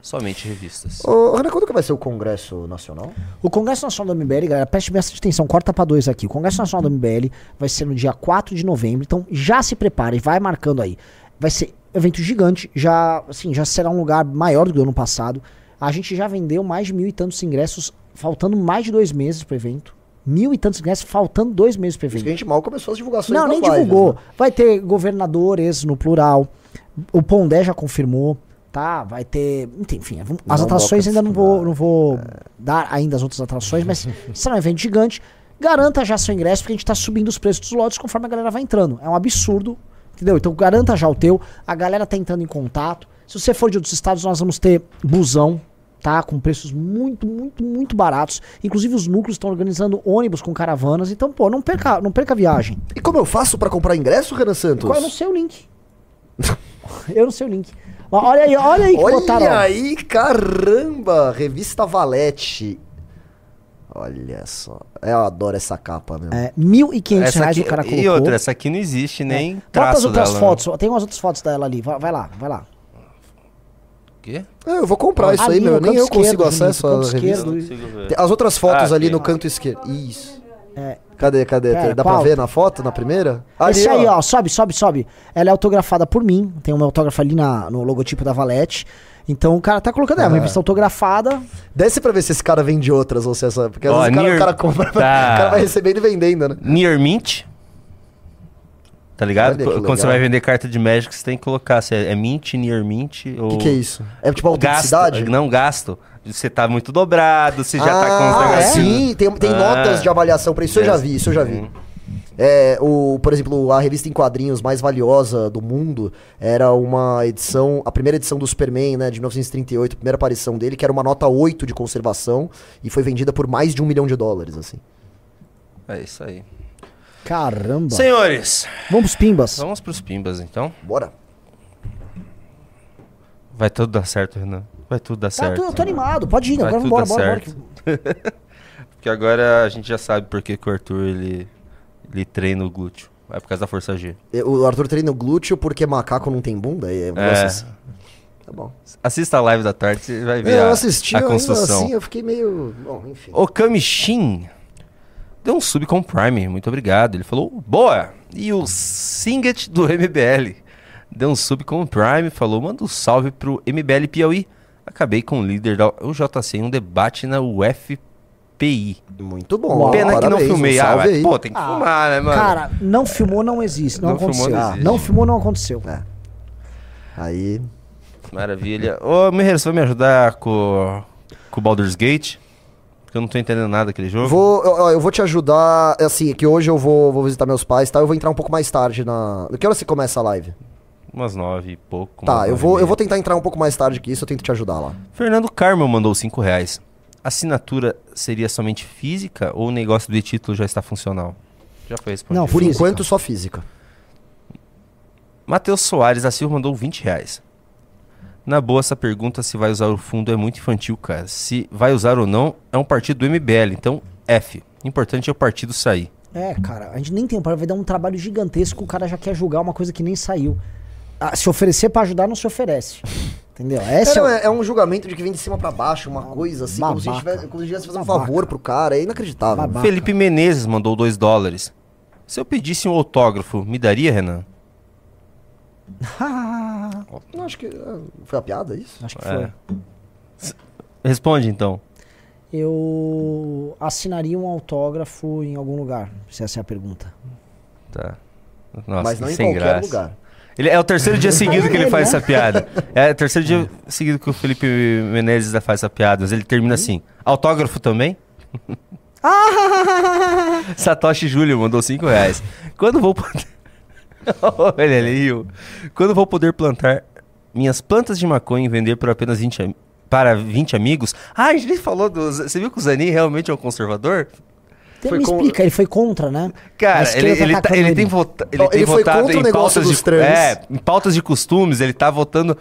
Somente revistas. Ô, Ana, quando que vai ser o Congresso Nacional? O Congresso Nacional do MBL, galera, preste bastante atenção, corta pra dois aqui. O Congresso Nacional do MBL vai ser no dia 4 de novembro, então já se prepare, vai marcando aí. Vai ser evento gigante, já, assim, já será um lugar maior do que o ano passado. A gente já vendeu mais de mil e tantos ingressos, faltando mais de dois meses pro evento. Mil e tantos ingressos, faltando dois meses pro Por isso evento. que a gente mal começou as divulgações Não, nem divulgou. né? Vai ter governadores no plural. O Pondé já confirmou, tá? Vai ter. Enfim, as Não atrações ainda não vou, não vou dar ainda as outras atrações, mas será um evento gigante. Garanta já seu ingresso, porque a gente tá subindo os preços dos lotes conforme a galera vai entrando. É um absurdo, entendeu? Então garanta já o teu. A galera tá entrando em contato. Se você for de outros estados, nós vamos ter busão, tá? Com preços muito, muito, muito baratos. Inclusive os núcleos estão organizando ônibus com caravanas. Então, pô, não perca, não perca a viagem. E como eu faço pra comprar ingresso, Renan Santos? Qual- Eu não sei o link. eu não sei o link. Olha aí, olha aí que botaram. Olha aí, caramba! Revista Valete. Olha só. Eu adoro essa capa, meu. É, 1.500 Essa reais aqui, o cara colocou. e outra, essa aqui não existe nem Bota traço as outras dela. fotos. Tem umas outras fotos dela ali. Vai, vai lá, vai lá. Quê? É, eu vou comprar isso Ali aí, meu. Nem eu consigo acesso à canto revista. esquerdo. As outras fotos Ah, ali no canto esquerdo. Isso. É. Cadê, cadê? Pera, Dá qual? pra ver na foto, na primeira? Esse aí, ó, sobe, sobe, sobe. Ela é autografada por mim. Tem uma autógrafa ali na, no logotipo da Valete. Então o cara tá colocando, é uma Ah. revista autografada. Desce pra ver se esse cara vende outras ou se essa. Porque às Ó, vezes o cara, Near- o cara compra, Tá. o cara vai recebendo e vendendo, né? Near Mint. Tá ligado? Quando legal. você vai vender carta de Magic, você tem que colocar se é, é Mint, Near Mint ou... O que, que é isso? É tipo Gasto. autenticidade? Não, gasto. Você tá muito dobrado, você já tá com os Ah, negocinhos. sim, tem, tem Ah. notas de avaliação pra isso. Eu já Yes. vi, isso eu já vi. Hum. É, o, por exemplo, a revista em quadrinhos mais valiosa do mundo era uma edição, a primeira edição do Superman, né, de 1938, a primeira aparição dele, que era uma nota 8 de conservação e foi vendida por mais de um milhão de dólares, assim. É isso aí. Caramba. Senhores, Vamos pros pimbas. vamos pros pimbas então. Bora. Vai tudo dar certo, Renan. Vai tudo dar Tá, certo. tô, eu tô animado. Pode ir, Vai agora vambora, bora, bora. certo. Porque agora a gente já sabe por que que o Arthur ele, ele treina o glúteo. É por causa da força G. O Arthur treina o glúteo porque macaco não tem bunda? É, É. Tá bom. Assista a live da tarde, você vai ver Eu a, assisti, a construção. assim, eu fiquei meio... Bom, enfim. O Kamishin deu um sub com o Prime, muito obrigado. Ele falou, boa! E o Singet do MBL deu um sub com o Prime, falou, manda um salve pro MBL Piauí. Acabei com o líder da UJC em um debate na UFPI. Muito bom. Uau. Pena que não um filmei. ah, mas, pô, tem que Ah, filmar, né, mano? Cara, não filmou, não existe. Não, Não filmou, aconteceu. não Ah, existe. não filmou, não aconteceu. É. Aí... Maravilha. Ô, Mireiro, você vai me ajudar com, com o Baldur's Gate? Porque eu não tô entendendo nada daquele jogo. Vou, eu, eu vou te ajudar, assim, é que hoje eu vou, vou visitar meus pais, tá? Eu vou entrar um pouco mais tarde na... Que hora você começa a live? Umas nove e pouco. Tá, eu vou, eu vou tentar entrar um pouco mais tarde que isso, eu tento te ajudar lá. Fernando Carmo mandou 5 reais. Assinatura seria somente física ou o negócio do título já está funcional? Já foi respondido. Não, Por Física. enquanto, só física. Matheus Soares da Silva mandou 20 reais. Na boa, essa pergunta se vai usar o fundo é muito infantil, cara. Se vai usar ou não, é um partido do MBL, então F. Importante é o partido sair. É, cara, a gente nem tem, vai dar um trabalho gigantesco, o cara já quer julgar uma coisa que nem saiu. Ah, se oferecer pra ajudar, não se oferece. Entendeu? Esse É, não, é, é, é um julgamento de que vem de cima pra baixo, uma coisa assim, como se babaca. tivesse, como se tivesse fazer um Babaca. favor pro cara, é inacreditável. Babaca. Felipe Menezes mandou 2 dólares. Se eu pedisse um autógrafo, me daria, Renan? Não, acho que ah, foi a piada isso? Acho que É. foi. Responde então. eu assinaria um autógrafo em algum lugar, se essa é a pergunta. Tá. Nossa, Mas não em sem qualquer graça. lugar. Ele, é o terceiro dia seguido que ele Ele, faz né? essa piada. É o terceiro dia seguido que o Felipe Menezes faz essa piada. Mas ele termina assim. Autógrafo também? Satoshi Júlio mandou 5 reais. Quando vou poder... Olha ali. Quando vou poder plantar minhas plantas de maconha e vender por apenas 20 am- para 20 amigos? Ah, a gente falou do... Você viu que o Zanin realmente é um conservador? Tem- Foi me explica, ele foi contra, né? Cara, ele, tá ele, tá- atacando ele ele. tem, vota, ele tem ele votado em pautas de trans. É, em pautas de costumes, ele tá votando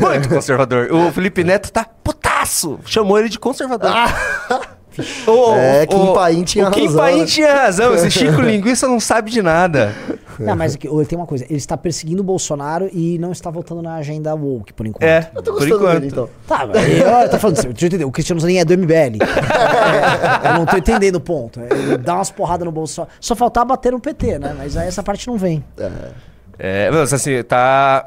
muito conservador. O Felipe Neto tá putaço. Chamou ele de conservador. O- É, o- Kim Paim tinha o Kim razão, Paim né? tinha razão. Esse Chico Linguiça não sabe de nada. Não, mas aqui, ele tem uma coisa, ele está perseguindo o Bolsonaro e não está votando na agenda woke, por enquanto. É, Eu tô por gostando enquanto. dele, então. Tá, mas eu tô falando, deixa eu entender, o Cristiano Zanin é do MBL. É, eu não tô entendendo o ponto. Ele dá umas porradas no Bolsonaro. Só faltava bater no PT, né? Mas aí essa parte não vem. É, mas assim, tá.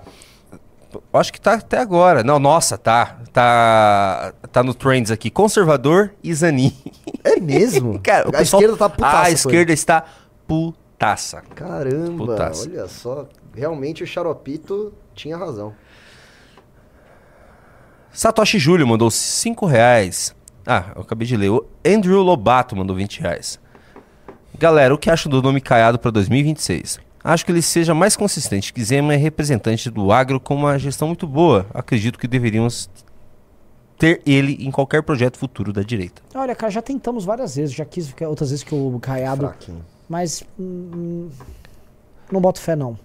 Acho que tá até agora. Não, nossa, tá. Tá. Tá no Trends aqui. Conservador e Zanin. É mesmo? Cara, a pessoal- esquerda tá putaça. A esquerda está putaça. Caramba, Putaça. olha só. Realmente o Xaropito tinha razão. Satoshi Júlio mandou 5 reais. Ah, eu acabei de ler. O Andrew Lobato mandou 20 reais. Galera, o que acham do nome Caiado para 2026? Acho que ele seja mais consistente, que Zema é representante do agro com uma gestão muito boa. Acredito que deveríamos ter ele em qualquer projeto futuro da direita. Olha, cara, já tentamos várias vezes, já quis ficar outras vezes que o Caiado. Fraquinho. Mas. hum, não boto fé, não.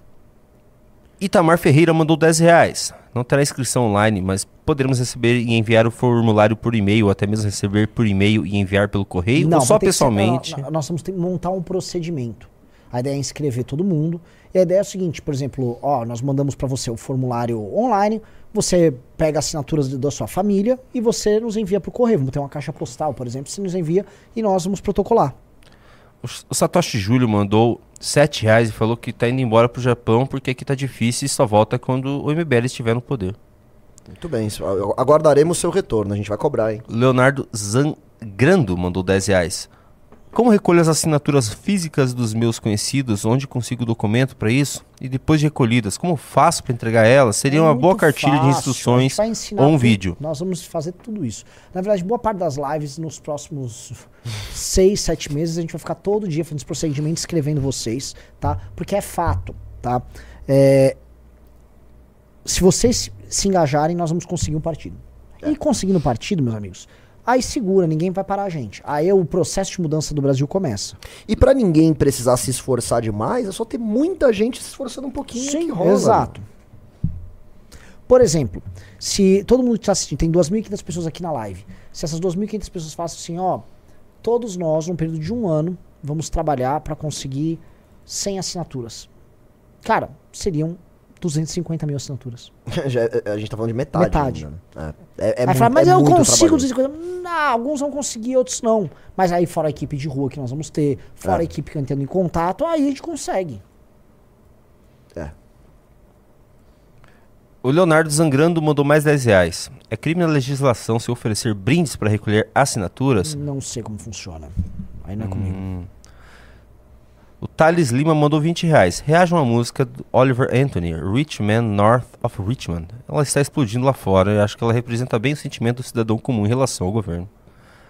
Itamar Ferreira mandou 10 reais. Não terá inscrição online, mas poderemos receber e enviar o formulário por e-mail, ou até mesmo receber por e-mail e enviar pelo correio, ou só que ser- pessoalmente. não, nós vamos ter que montar um procedimento. A ideia é inscrever todo mundo. E a ideia é o seguinte, por exemplo, ó, nós mandamos para você o formulário online, você pega assinaturas de- da sua família e você nos envia pro correio. Vamos ter uma caixa postal, por exemplo, você nos envia e nós vamos protocolar. O o Satoshi Júlio mandou 7 reais e falou que tá indo embora pro Japão porque aqui tá difícil e só volta quando o MBL estiver no poder. Muito bem. Aguardaremos seu retorno. A gente vai cobrar, hein? Leonardo Zangrando mandou 10 reais. Como recolho as assinaturas físicas dos meus conhecidos? Onde consigo o documento para isso? E depois de recolhidas, como faço para entregar elas? Seria É uma boa cartilha de fácil, a instruções ou um tudo. vídeo. Nós vamos fazer tudo isso. Na verdade, boa parte das lives nos próximos seis, sete meses, a gente vai ficar todo dia fazendo esse procedimento, escrevendo vocês, tá? Porque é fato, tá? É, se vocês se- engajarem, nós vamos conseguir um partido. E conseguindo um partido, meus amigos, aí segura, ninguém vai parar a gente. Aí o processo de mudança do Brasil começa. E pra ninguém precisar se esforçar demais, é só ter muita gente se esforçando um pouquinho que rola. exato. Por exemplo, se todo mundo que está assistindo, tem 2.500 pessoas aqui na live. Se essas 2.500 pessoas façam assim, ó, todos nós, num período de um ano, vamos trabalhar para conseguir 100 assinaturas. Cara, seriam 250 mil assinaturas. Já- é- a gente tá falando de metade. Metade. ainda, né? É, é, é aí muito- fala, mas é eu consigo trabalhoso. 250. Não, alguns vão conseguir, outros não. Mas aí, fora a equipe de rua que nós vamos ter, fora É. a equipe que entrando em contato, aí a gente consegue. É. O Leonardo Zangrando mandou mais 10 reais. É crime na legislação se oferecer brindes para recolher assinaturas? Não sei como funciona. Aí não é comigo. O Thales Lima mandou 20 reais. Reajam à música do Oliver Anthony, Rich Man North of Richmond. Ela está explodindo lá fora e acho que ela representa bem o sentimento do cidadão comum em relação ao governo.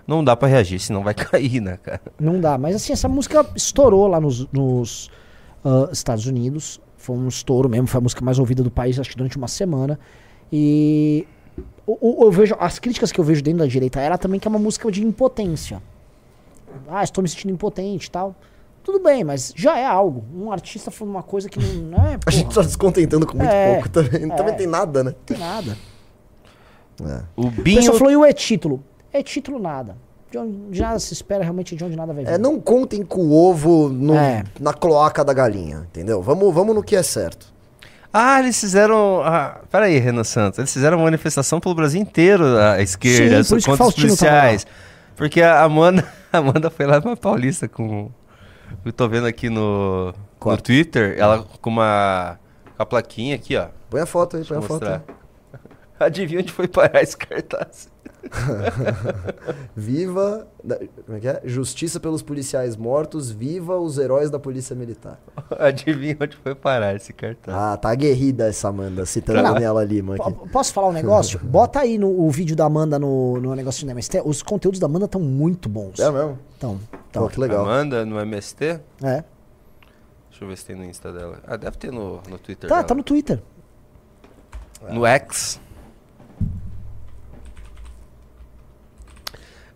Não dá pra reagir, senão vai cair, né, cara? Não dá, mas assim, essa música estourou lá nos, nos, ah, Estados Unidos. Foi um estouro mesmo, foi a música mais ouvida do país, acho que durante uma semana. E o- eu vejo, as críticas que eu vejo dentro da direita era também que é uma música de impotência. Ah, estou me sentindo impotente e tal. Tudo bem, mas já é algo. Um artista falando uma coisa que não, não é, A gente porra, tá descontentando com muito É, pouco também. é. Também tem nada, né? não tem nada. É. O Binho. pessoal falou, e o é-título? É título nada. De onde de nada se espera realmente de onde nada vai vir. É, não contem com o ovo no- É. na cloaca da galinha, entendeu? Vamos, vamos no que é certo. Ah, eles fizeram. Ah, peraí, Renan Santos. Eles fizeram uma manifestação pelo Brasil inteiro, a esquerda, Sim, por isso que contra os policiais. Porque a Amanda, a Amanda foi lá pra Paulista com. Eu tô vendo aqui no, no? Twitter, ela com uma. Com a plaquinha aqui, ó. Põe a foto aí, põe a foto. Adivinha onde foi parar esse cartaz? Viva. Como é que é? Justiça pelos policiais mortos, viva os heróis da Polícia Militar. Adivinha onde foi parar esse cartão? Ah, tá aguerrida essa Amanda, citando a Não. Daniela Lima aqui. Po- Posso falar um negócio? Bota aí no, o vídeo da Amanda no, no negócio de MST. Os conteúdos da Amanda estão muito bons. É mesmo? Então, Pô, então que legal. Amanda no MST? é. Deixa eu ver se tem no Insta dela. Ah, deve ter no, no Twitter Tá, dela. tá no Twitter. No X.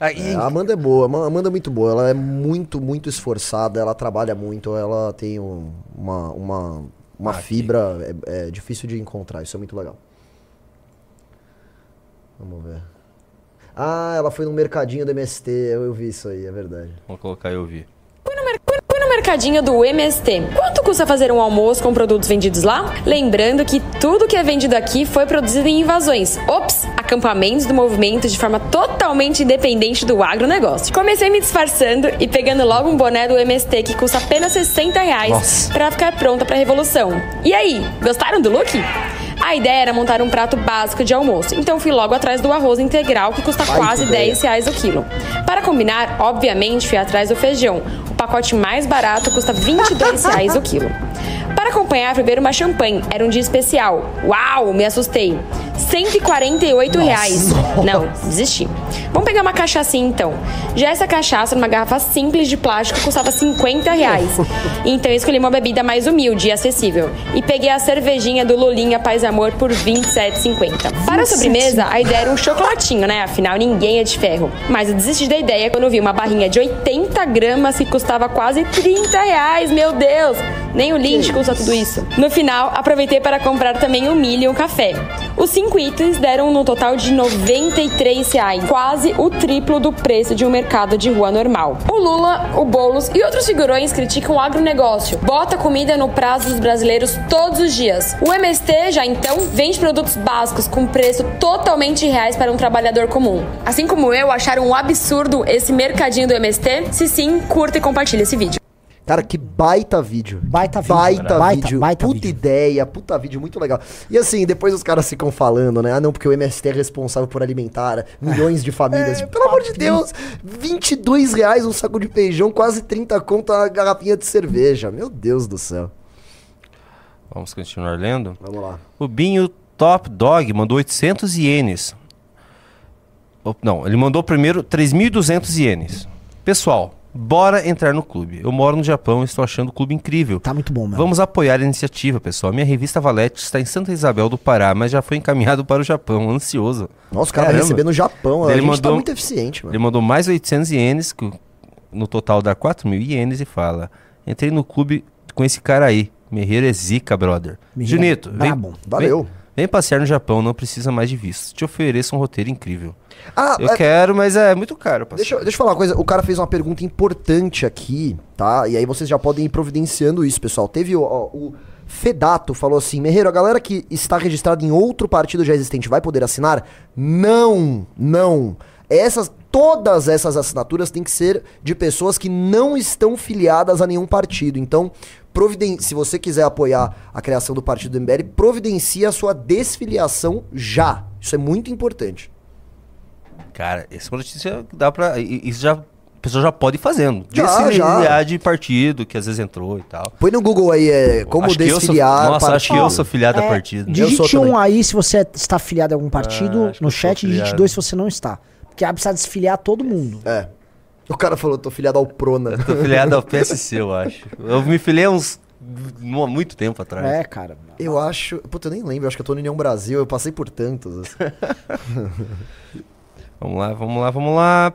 Ah, e- É, a Amanda é boa, a Amanda é muito boa, ela é muito, muito esforçada, ela trabalha muito, ela tem um- uma, uma, uma Aqui. fibra, é, é difícil de encontrar, isso é muito legal. Vamos ver. Ah, ela foi no mercadinho do MST, eu, eu vi isso aí, é verdade. Vou colocar eu vi. Fui no mercadinho do MST. Quanto custa fazer um almoço com produtos vendidos lá? Lembrando que tudo que é vendido aqui foi produzido em invasões. Ops, acampamentos do movimento de forma totalmente independente do agronegócio. Comecei me disfarçando e pegando logo um boné do MST que custa apenas 60 reais Nossa. pra ficar pronta pra revolução. E aí, gostaram do look? A ideia era montar um prato básico de almoço, então fui logo atrás do arroz integral que custa Baita quase ideia. 10 reais o quilo. Para combinar, obviamente fui atrás do feijão. O pacote mais barato custa 22 reais o quilo. Acompanhar, beber uma champanhe. Era um dia especial. Uau, me assustei. 148 reais. Não, desisti. Vamos pegar uma cachaçinha então. Já essa cachaça numa garrafa simples de plástico custava 50 reais. Então eu escolhi uma bebida mais humilde e acessível. E peguei a cervejinha do Lulinha Paz Amor por 27,50. Para a sobremesa, a ideia era um chocolatinho, né? Afinal, ninguém é de ferro. Mas eu desisti da ideia quando vi uma barrinha de 80 gramas que custava quase 30 reais. Meu Deus! Nem o Lindt custa tudo isso. No final, aproveitei para comprar também um milho e um café. Os cinco itens deram no total de 93 reais, quase o triplo do preço de um mercado de rua normal. O Lula, o Boulos e outros figurões criticam o agronegócio. Bota comida no prazo dos brasileiros todos os dias. O MST já então vende produtos básicos com preço totalmente reais para um trabalhador comum. Assim como eu, acharam um absurdo esse mercadinho do MST? Se sim, curta e compartilha esse vídeo. Cara, que baita vídeo. Baita vídeo, Baita. Baita- vídeo. baita puta vídeo. ideia, puta vídeo, muito legal. E assim, depois os caras ficam falando, né? Ah, não, porque o MST é responsável por alimentar milhões de famílias. É, Pelo amor de. Deus, 22 reais um saco de feijão, quase 30 conto a garrafinha de cerveja. Meu Deus do céu. Vamos continuar lendo. Vamos lá. O Binho Top Dog mandou 800 ienes. Não, ele mandou primeiro 3.200 ienes. Pessoal, bora entrar no clube. Eu moro no Japão e estou achando o clube incrível. Tá muito bom, meu. Vamos apoiar a iniciativa, pessoal. Minha revista Valete está em Santa Isabel do Pará, mas já foi encaminhado para o Japão, ansioso. Nossa, o cara vai receber no Japão. A Ele gente tá mandou- muito eficiente, mano. Ele mandou mais 800 ienes, que no total dá 4 mil ienes, e fala: Entrei no clube com esse cara aí. Merreiro é zica, brother. Merreiro é Junito, vem, brabo. Valeu. Vem, vem passear no Japão, não precisa mais de visto. Te ofereço um roteiro incrível. Ah, Eu é- quero, mas é muito caro. passear. Deixa, eu- deixa eu falar uma coisa, o cara fez uma pergunta importante aqui, tá? E aí vocês já podem ir providenciando isso, pessoal. Teve ó, o Fedato falou assim: Merreiro, a galera que está registrada em outro partido já existente vai poder assinar? Não, não. Essas, todas essas assinaturas têm que ser de pessoas que não estão filiadas a nenhum partido. Então, providen se você quiser apoiar a criação do partido do MBL, providencie a sua desfiliação já. Isso é muito importante. Cara, essa notícia dá pra. Isso já. A pessoa já pode ir fazendo. Desfiliar já. de partido, que às vezes entrou e tal. Põe no Google aí, é, como Acho eu sou- desfiliar Nossa, acho que eu partido. sou filiado a É, partido. Eu sou Digite também. um aí se você está afiliado a algum partido Ah, no chat, digite dois se você não está. Porque vai precisar desfiliar todo mundo. É. O cara falou, tô filiado ao Prona. Tô filiado ao PSC, eu acho. Eu me filiei há uns. há muito tempo atrás. É, cara. Eu acho. Puta, eu nem lembro, eu acho que eu tô no União Brasil, eu passei por tantos. assim. Vamos lá, vamos lá, vamos lá.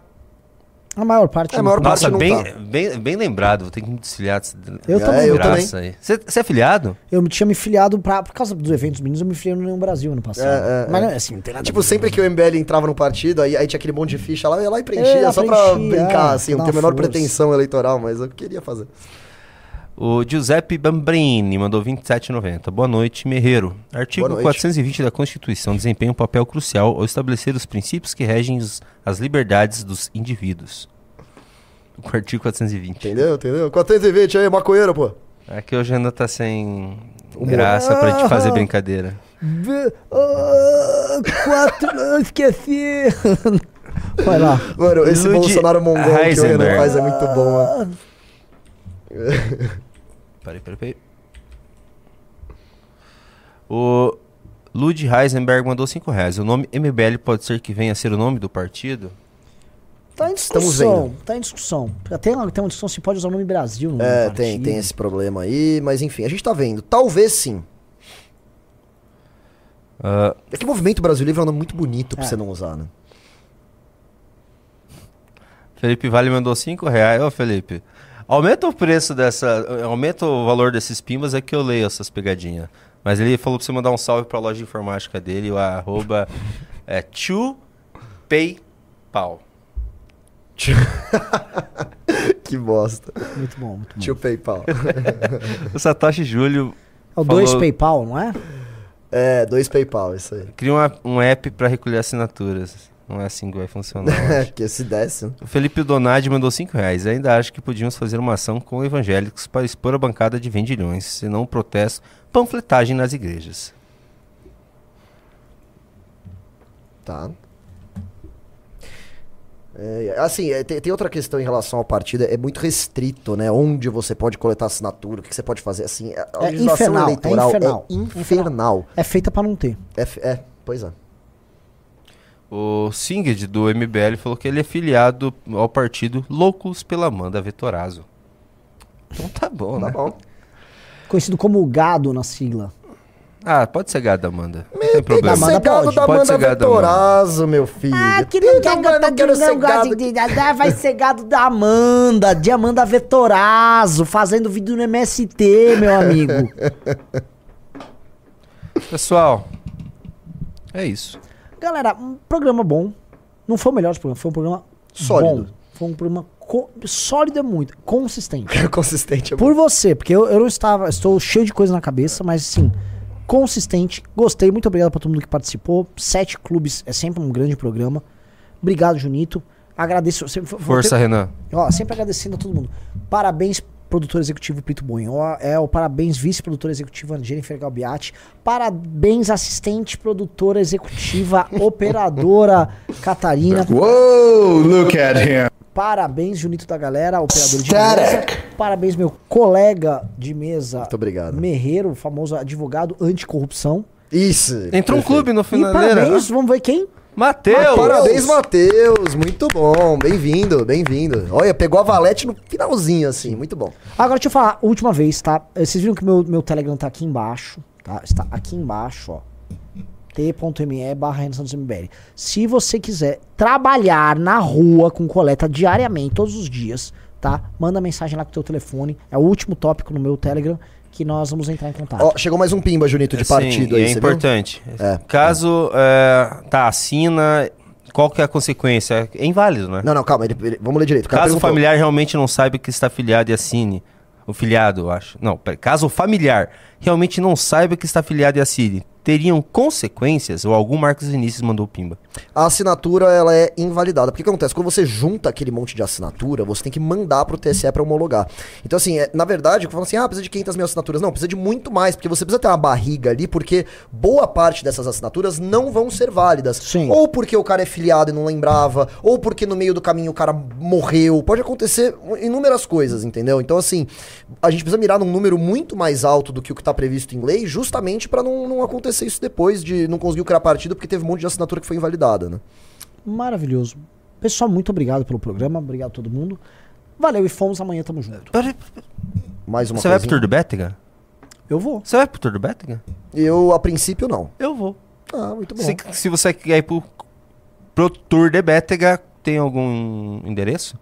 A maior parte. É, a maior parte Nossa, não bem, tá. bem, bem lembrado, vou ter que me desfiliar. Eu É, também. eu Graça aí. Você você é filiado? Eu me tinha me filiado pra, por causa dos eventos meninos, eu me filiei no União Brasil ano passado. É, é, Mas é. não é assim, não tem nada tipo, sempre que o MBL entrava no partido, aí, aí tinha aquele monte de ficha lá, eu ia lá e preenchia, É, só pra preenchia, brincar, é, assim, não tenho a menor força. pretensão eleitoral, mas eu queria fazer. O Giuseppe Bambrini mandou 27,90. Boa noite, Merreiro. Artigo noite. 420 da Constituição desempenha um papel crucial ao estabelecer os princípios que regem os- as liberdades dos indivíduos. O artigo 420. Entendeu? Entendeu? 420 aí, maconheiro, pô. Aqui hoje ainda tá sem graça pra gente fazer brincadeira. V- ah, quatro. ah, esqueci. Vai lá. Mano, esse Bolsonaro mongol que o Renan Heisenberg. faz é muito bom, né? Peraí, peraí, peraí. O Lud Heisenberg mandou 5 reais. O nome MBL pode ser que venha a ser o nome do partido? Tá em discussão. vendo. Tá em discussão. Tem uma, tem uma discussão se pode usar o nome Brasil no É, partido. tem, tem esse problema aí, mas enfim, a gente tá vendo. Talvez sim. Ah, É que o Movimento Brasil Livre é um nome muito bonito pra É. você não usar, né? Felipe Vale mandou 5 reais. Ô, Felipe, aumenta o preço dessa. Aumenta o valor desses pimbas, é que eu leio essas pegadinhas. Mas ele falou pra você mandar um salve pra loja de informática dele, o arroba é PayPal. que bosta. Muito bom, muito bom. Tio PayPal. O Satoshi Júlio É o 2 falou- PayPal, não é? é, dois PayPal, isso aí. cria uma- um app pra recolher assinaturas. Não é assim que vai funcionar. É, que se desse. O Felipe Donadi mandou 5 reais. Ainda acho que podíamos fazer uma ação com evangélicos para expor a bancada de vendilhões, se não protesto, panfletagem nas igrejas. Tá. É, assim, é, tem, tem outra questão em relação ao partido, é muito restrito, né? Onde você pode coletar assinatura, o que, que você pode fazer, assim, a É legislação infernal, é eleitoral infernal. é infernal. É feita pra não ter. É, é, pois é. O Singed do MBL falou que ele é filiado ao partido Loucos pela Amanda Vetorazo. Então tá bom, Tá né? bom. Conhecido como gado na sigla. Ah, pode ser gado, Amanda. Não tem problema. Amanda ser gado pode. da Pode Amanda ser gado da Amanda. Vetorazo, meu filho. Ah, que Eu não quer não- não que quero ser gado. de- ah, Vai ser gado da Amanda, de Amanda Vetorazo, fazendo vídeo no MST, meu amigo. Pessoal, é isso. Galera, um programa bom. Não foi o melhor dos programas, foi um programa Sólido. bom. Foi um programa co- sólido é muito, consistente. Consistente. é bom. Por você, porque eu, eu não estava, estou cheio de coisa na cabeça, mas assim, consistente. Gostei, muito obrigado pra todo mundo que participou. Sete clubes é sempre um grande programa. Obrigado, Junito. Agradeço. sempre- Força, ter- Renan. Ó, sempre agradecendo a todo mundo. Parabéns, produtor executivo Pito Bonho. Ó, É o parabéns, vice-produtora executiva Jennifer Galbiati. Parabéns, assistente produtora executiva, operadora Catarina. Whoa, look at him. Parabéns, Junito da galera, operador de mesa. Parabéns, meu colega de mesa, Muito obrigado. Merreiro, famoso advogado anticorrupção. Isso. Entrou um clube no E finaleira. parabéns, vamos ver quem? Mateus! Parabéns, Matheus. Muito bom. Bem-vindo, bem-vindo. Olha, pegou a valete no finalzinho, assim. Muito bom. Agora deixa eu falar, última vez, tá? Vocês viram que meu, meu Telegram tá aqui embaixo, tá? Está aqui embaixo, ó. t.me barra MBL. Se você quiser trabalhar na rua com coleta diariamente, todos os dias, tá? Manda mensagem lá com o teu telefone. É o último tópico no meu Telegram que nós vamos entrar em contato. Ó, chegou mais um pimba, Junito, de Assim, partido e aí, é importante. É. Caso é, tá, assina, qual que é a consequência? É inválido, né? Não, não, calma. ele- ele- vamos ler direito. O Caso o familiar realmente não saiba que está filiado e assine. O filiado, eu acho. Não, peraí. Caso o familiar realmente não saiba que está filiado e assine, teriam consequências? Ou algum Marcos Vinícius mandou pimba? A assinatura, ela é invalidada. Porque o que acontece? Quando você junta aquele monte de assinatura, você tem que mandar pro TSE pra homologar. Então, assim, é, na verdade, falam assim, ah, precisa de 500 mil assinaturas. Não, precisa de muito mais, porque você precisa ter uma barriga ali, porque boa parte dessas assinaturas não vão ser válidas. Sim. Ou porque o cara é filiado e não lembrava, ou porque no meio do caminho o cara morreu. Pode acontecer inúmeras coisas, entendeu? Então, assim, a gente precisa mirar num número muito mais alto do que o que tá previsto em lei, justamente pra não, não acontecer isso depois de não conseguir criar partido, porque teve um monte de assinatura que foi invalidada, né? Maravilhoso. Pessoal, muito obrigado pelo programa. Obrigado a todo mundo. Valeu e fomos. Amanhã tamo junto. Mais uma Você vai pro. Tour do Bétega? Eu vou. Você vai pro Tour do Bétega? Eu, a princípio, não. Eu vou. Ah, muito bom. Se, se você quer ir pro, pro Tour de Bétega, tem algum endereço?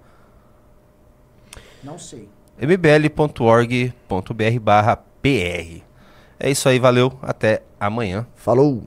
Não sei. mbl.org.br barra PR. É isso aí, valeu, até amanhã. Falou.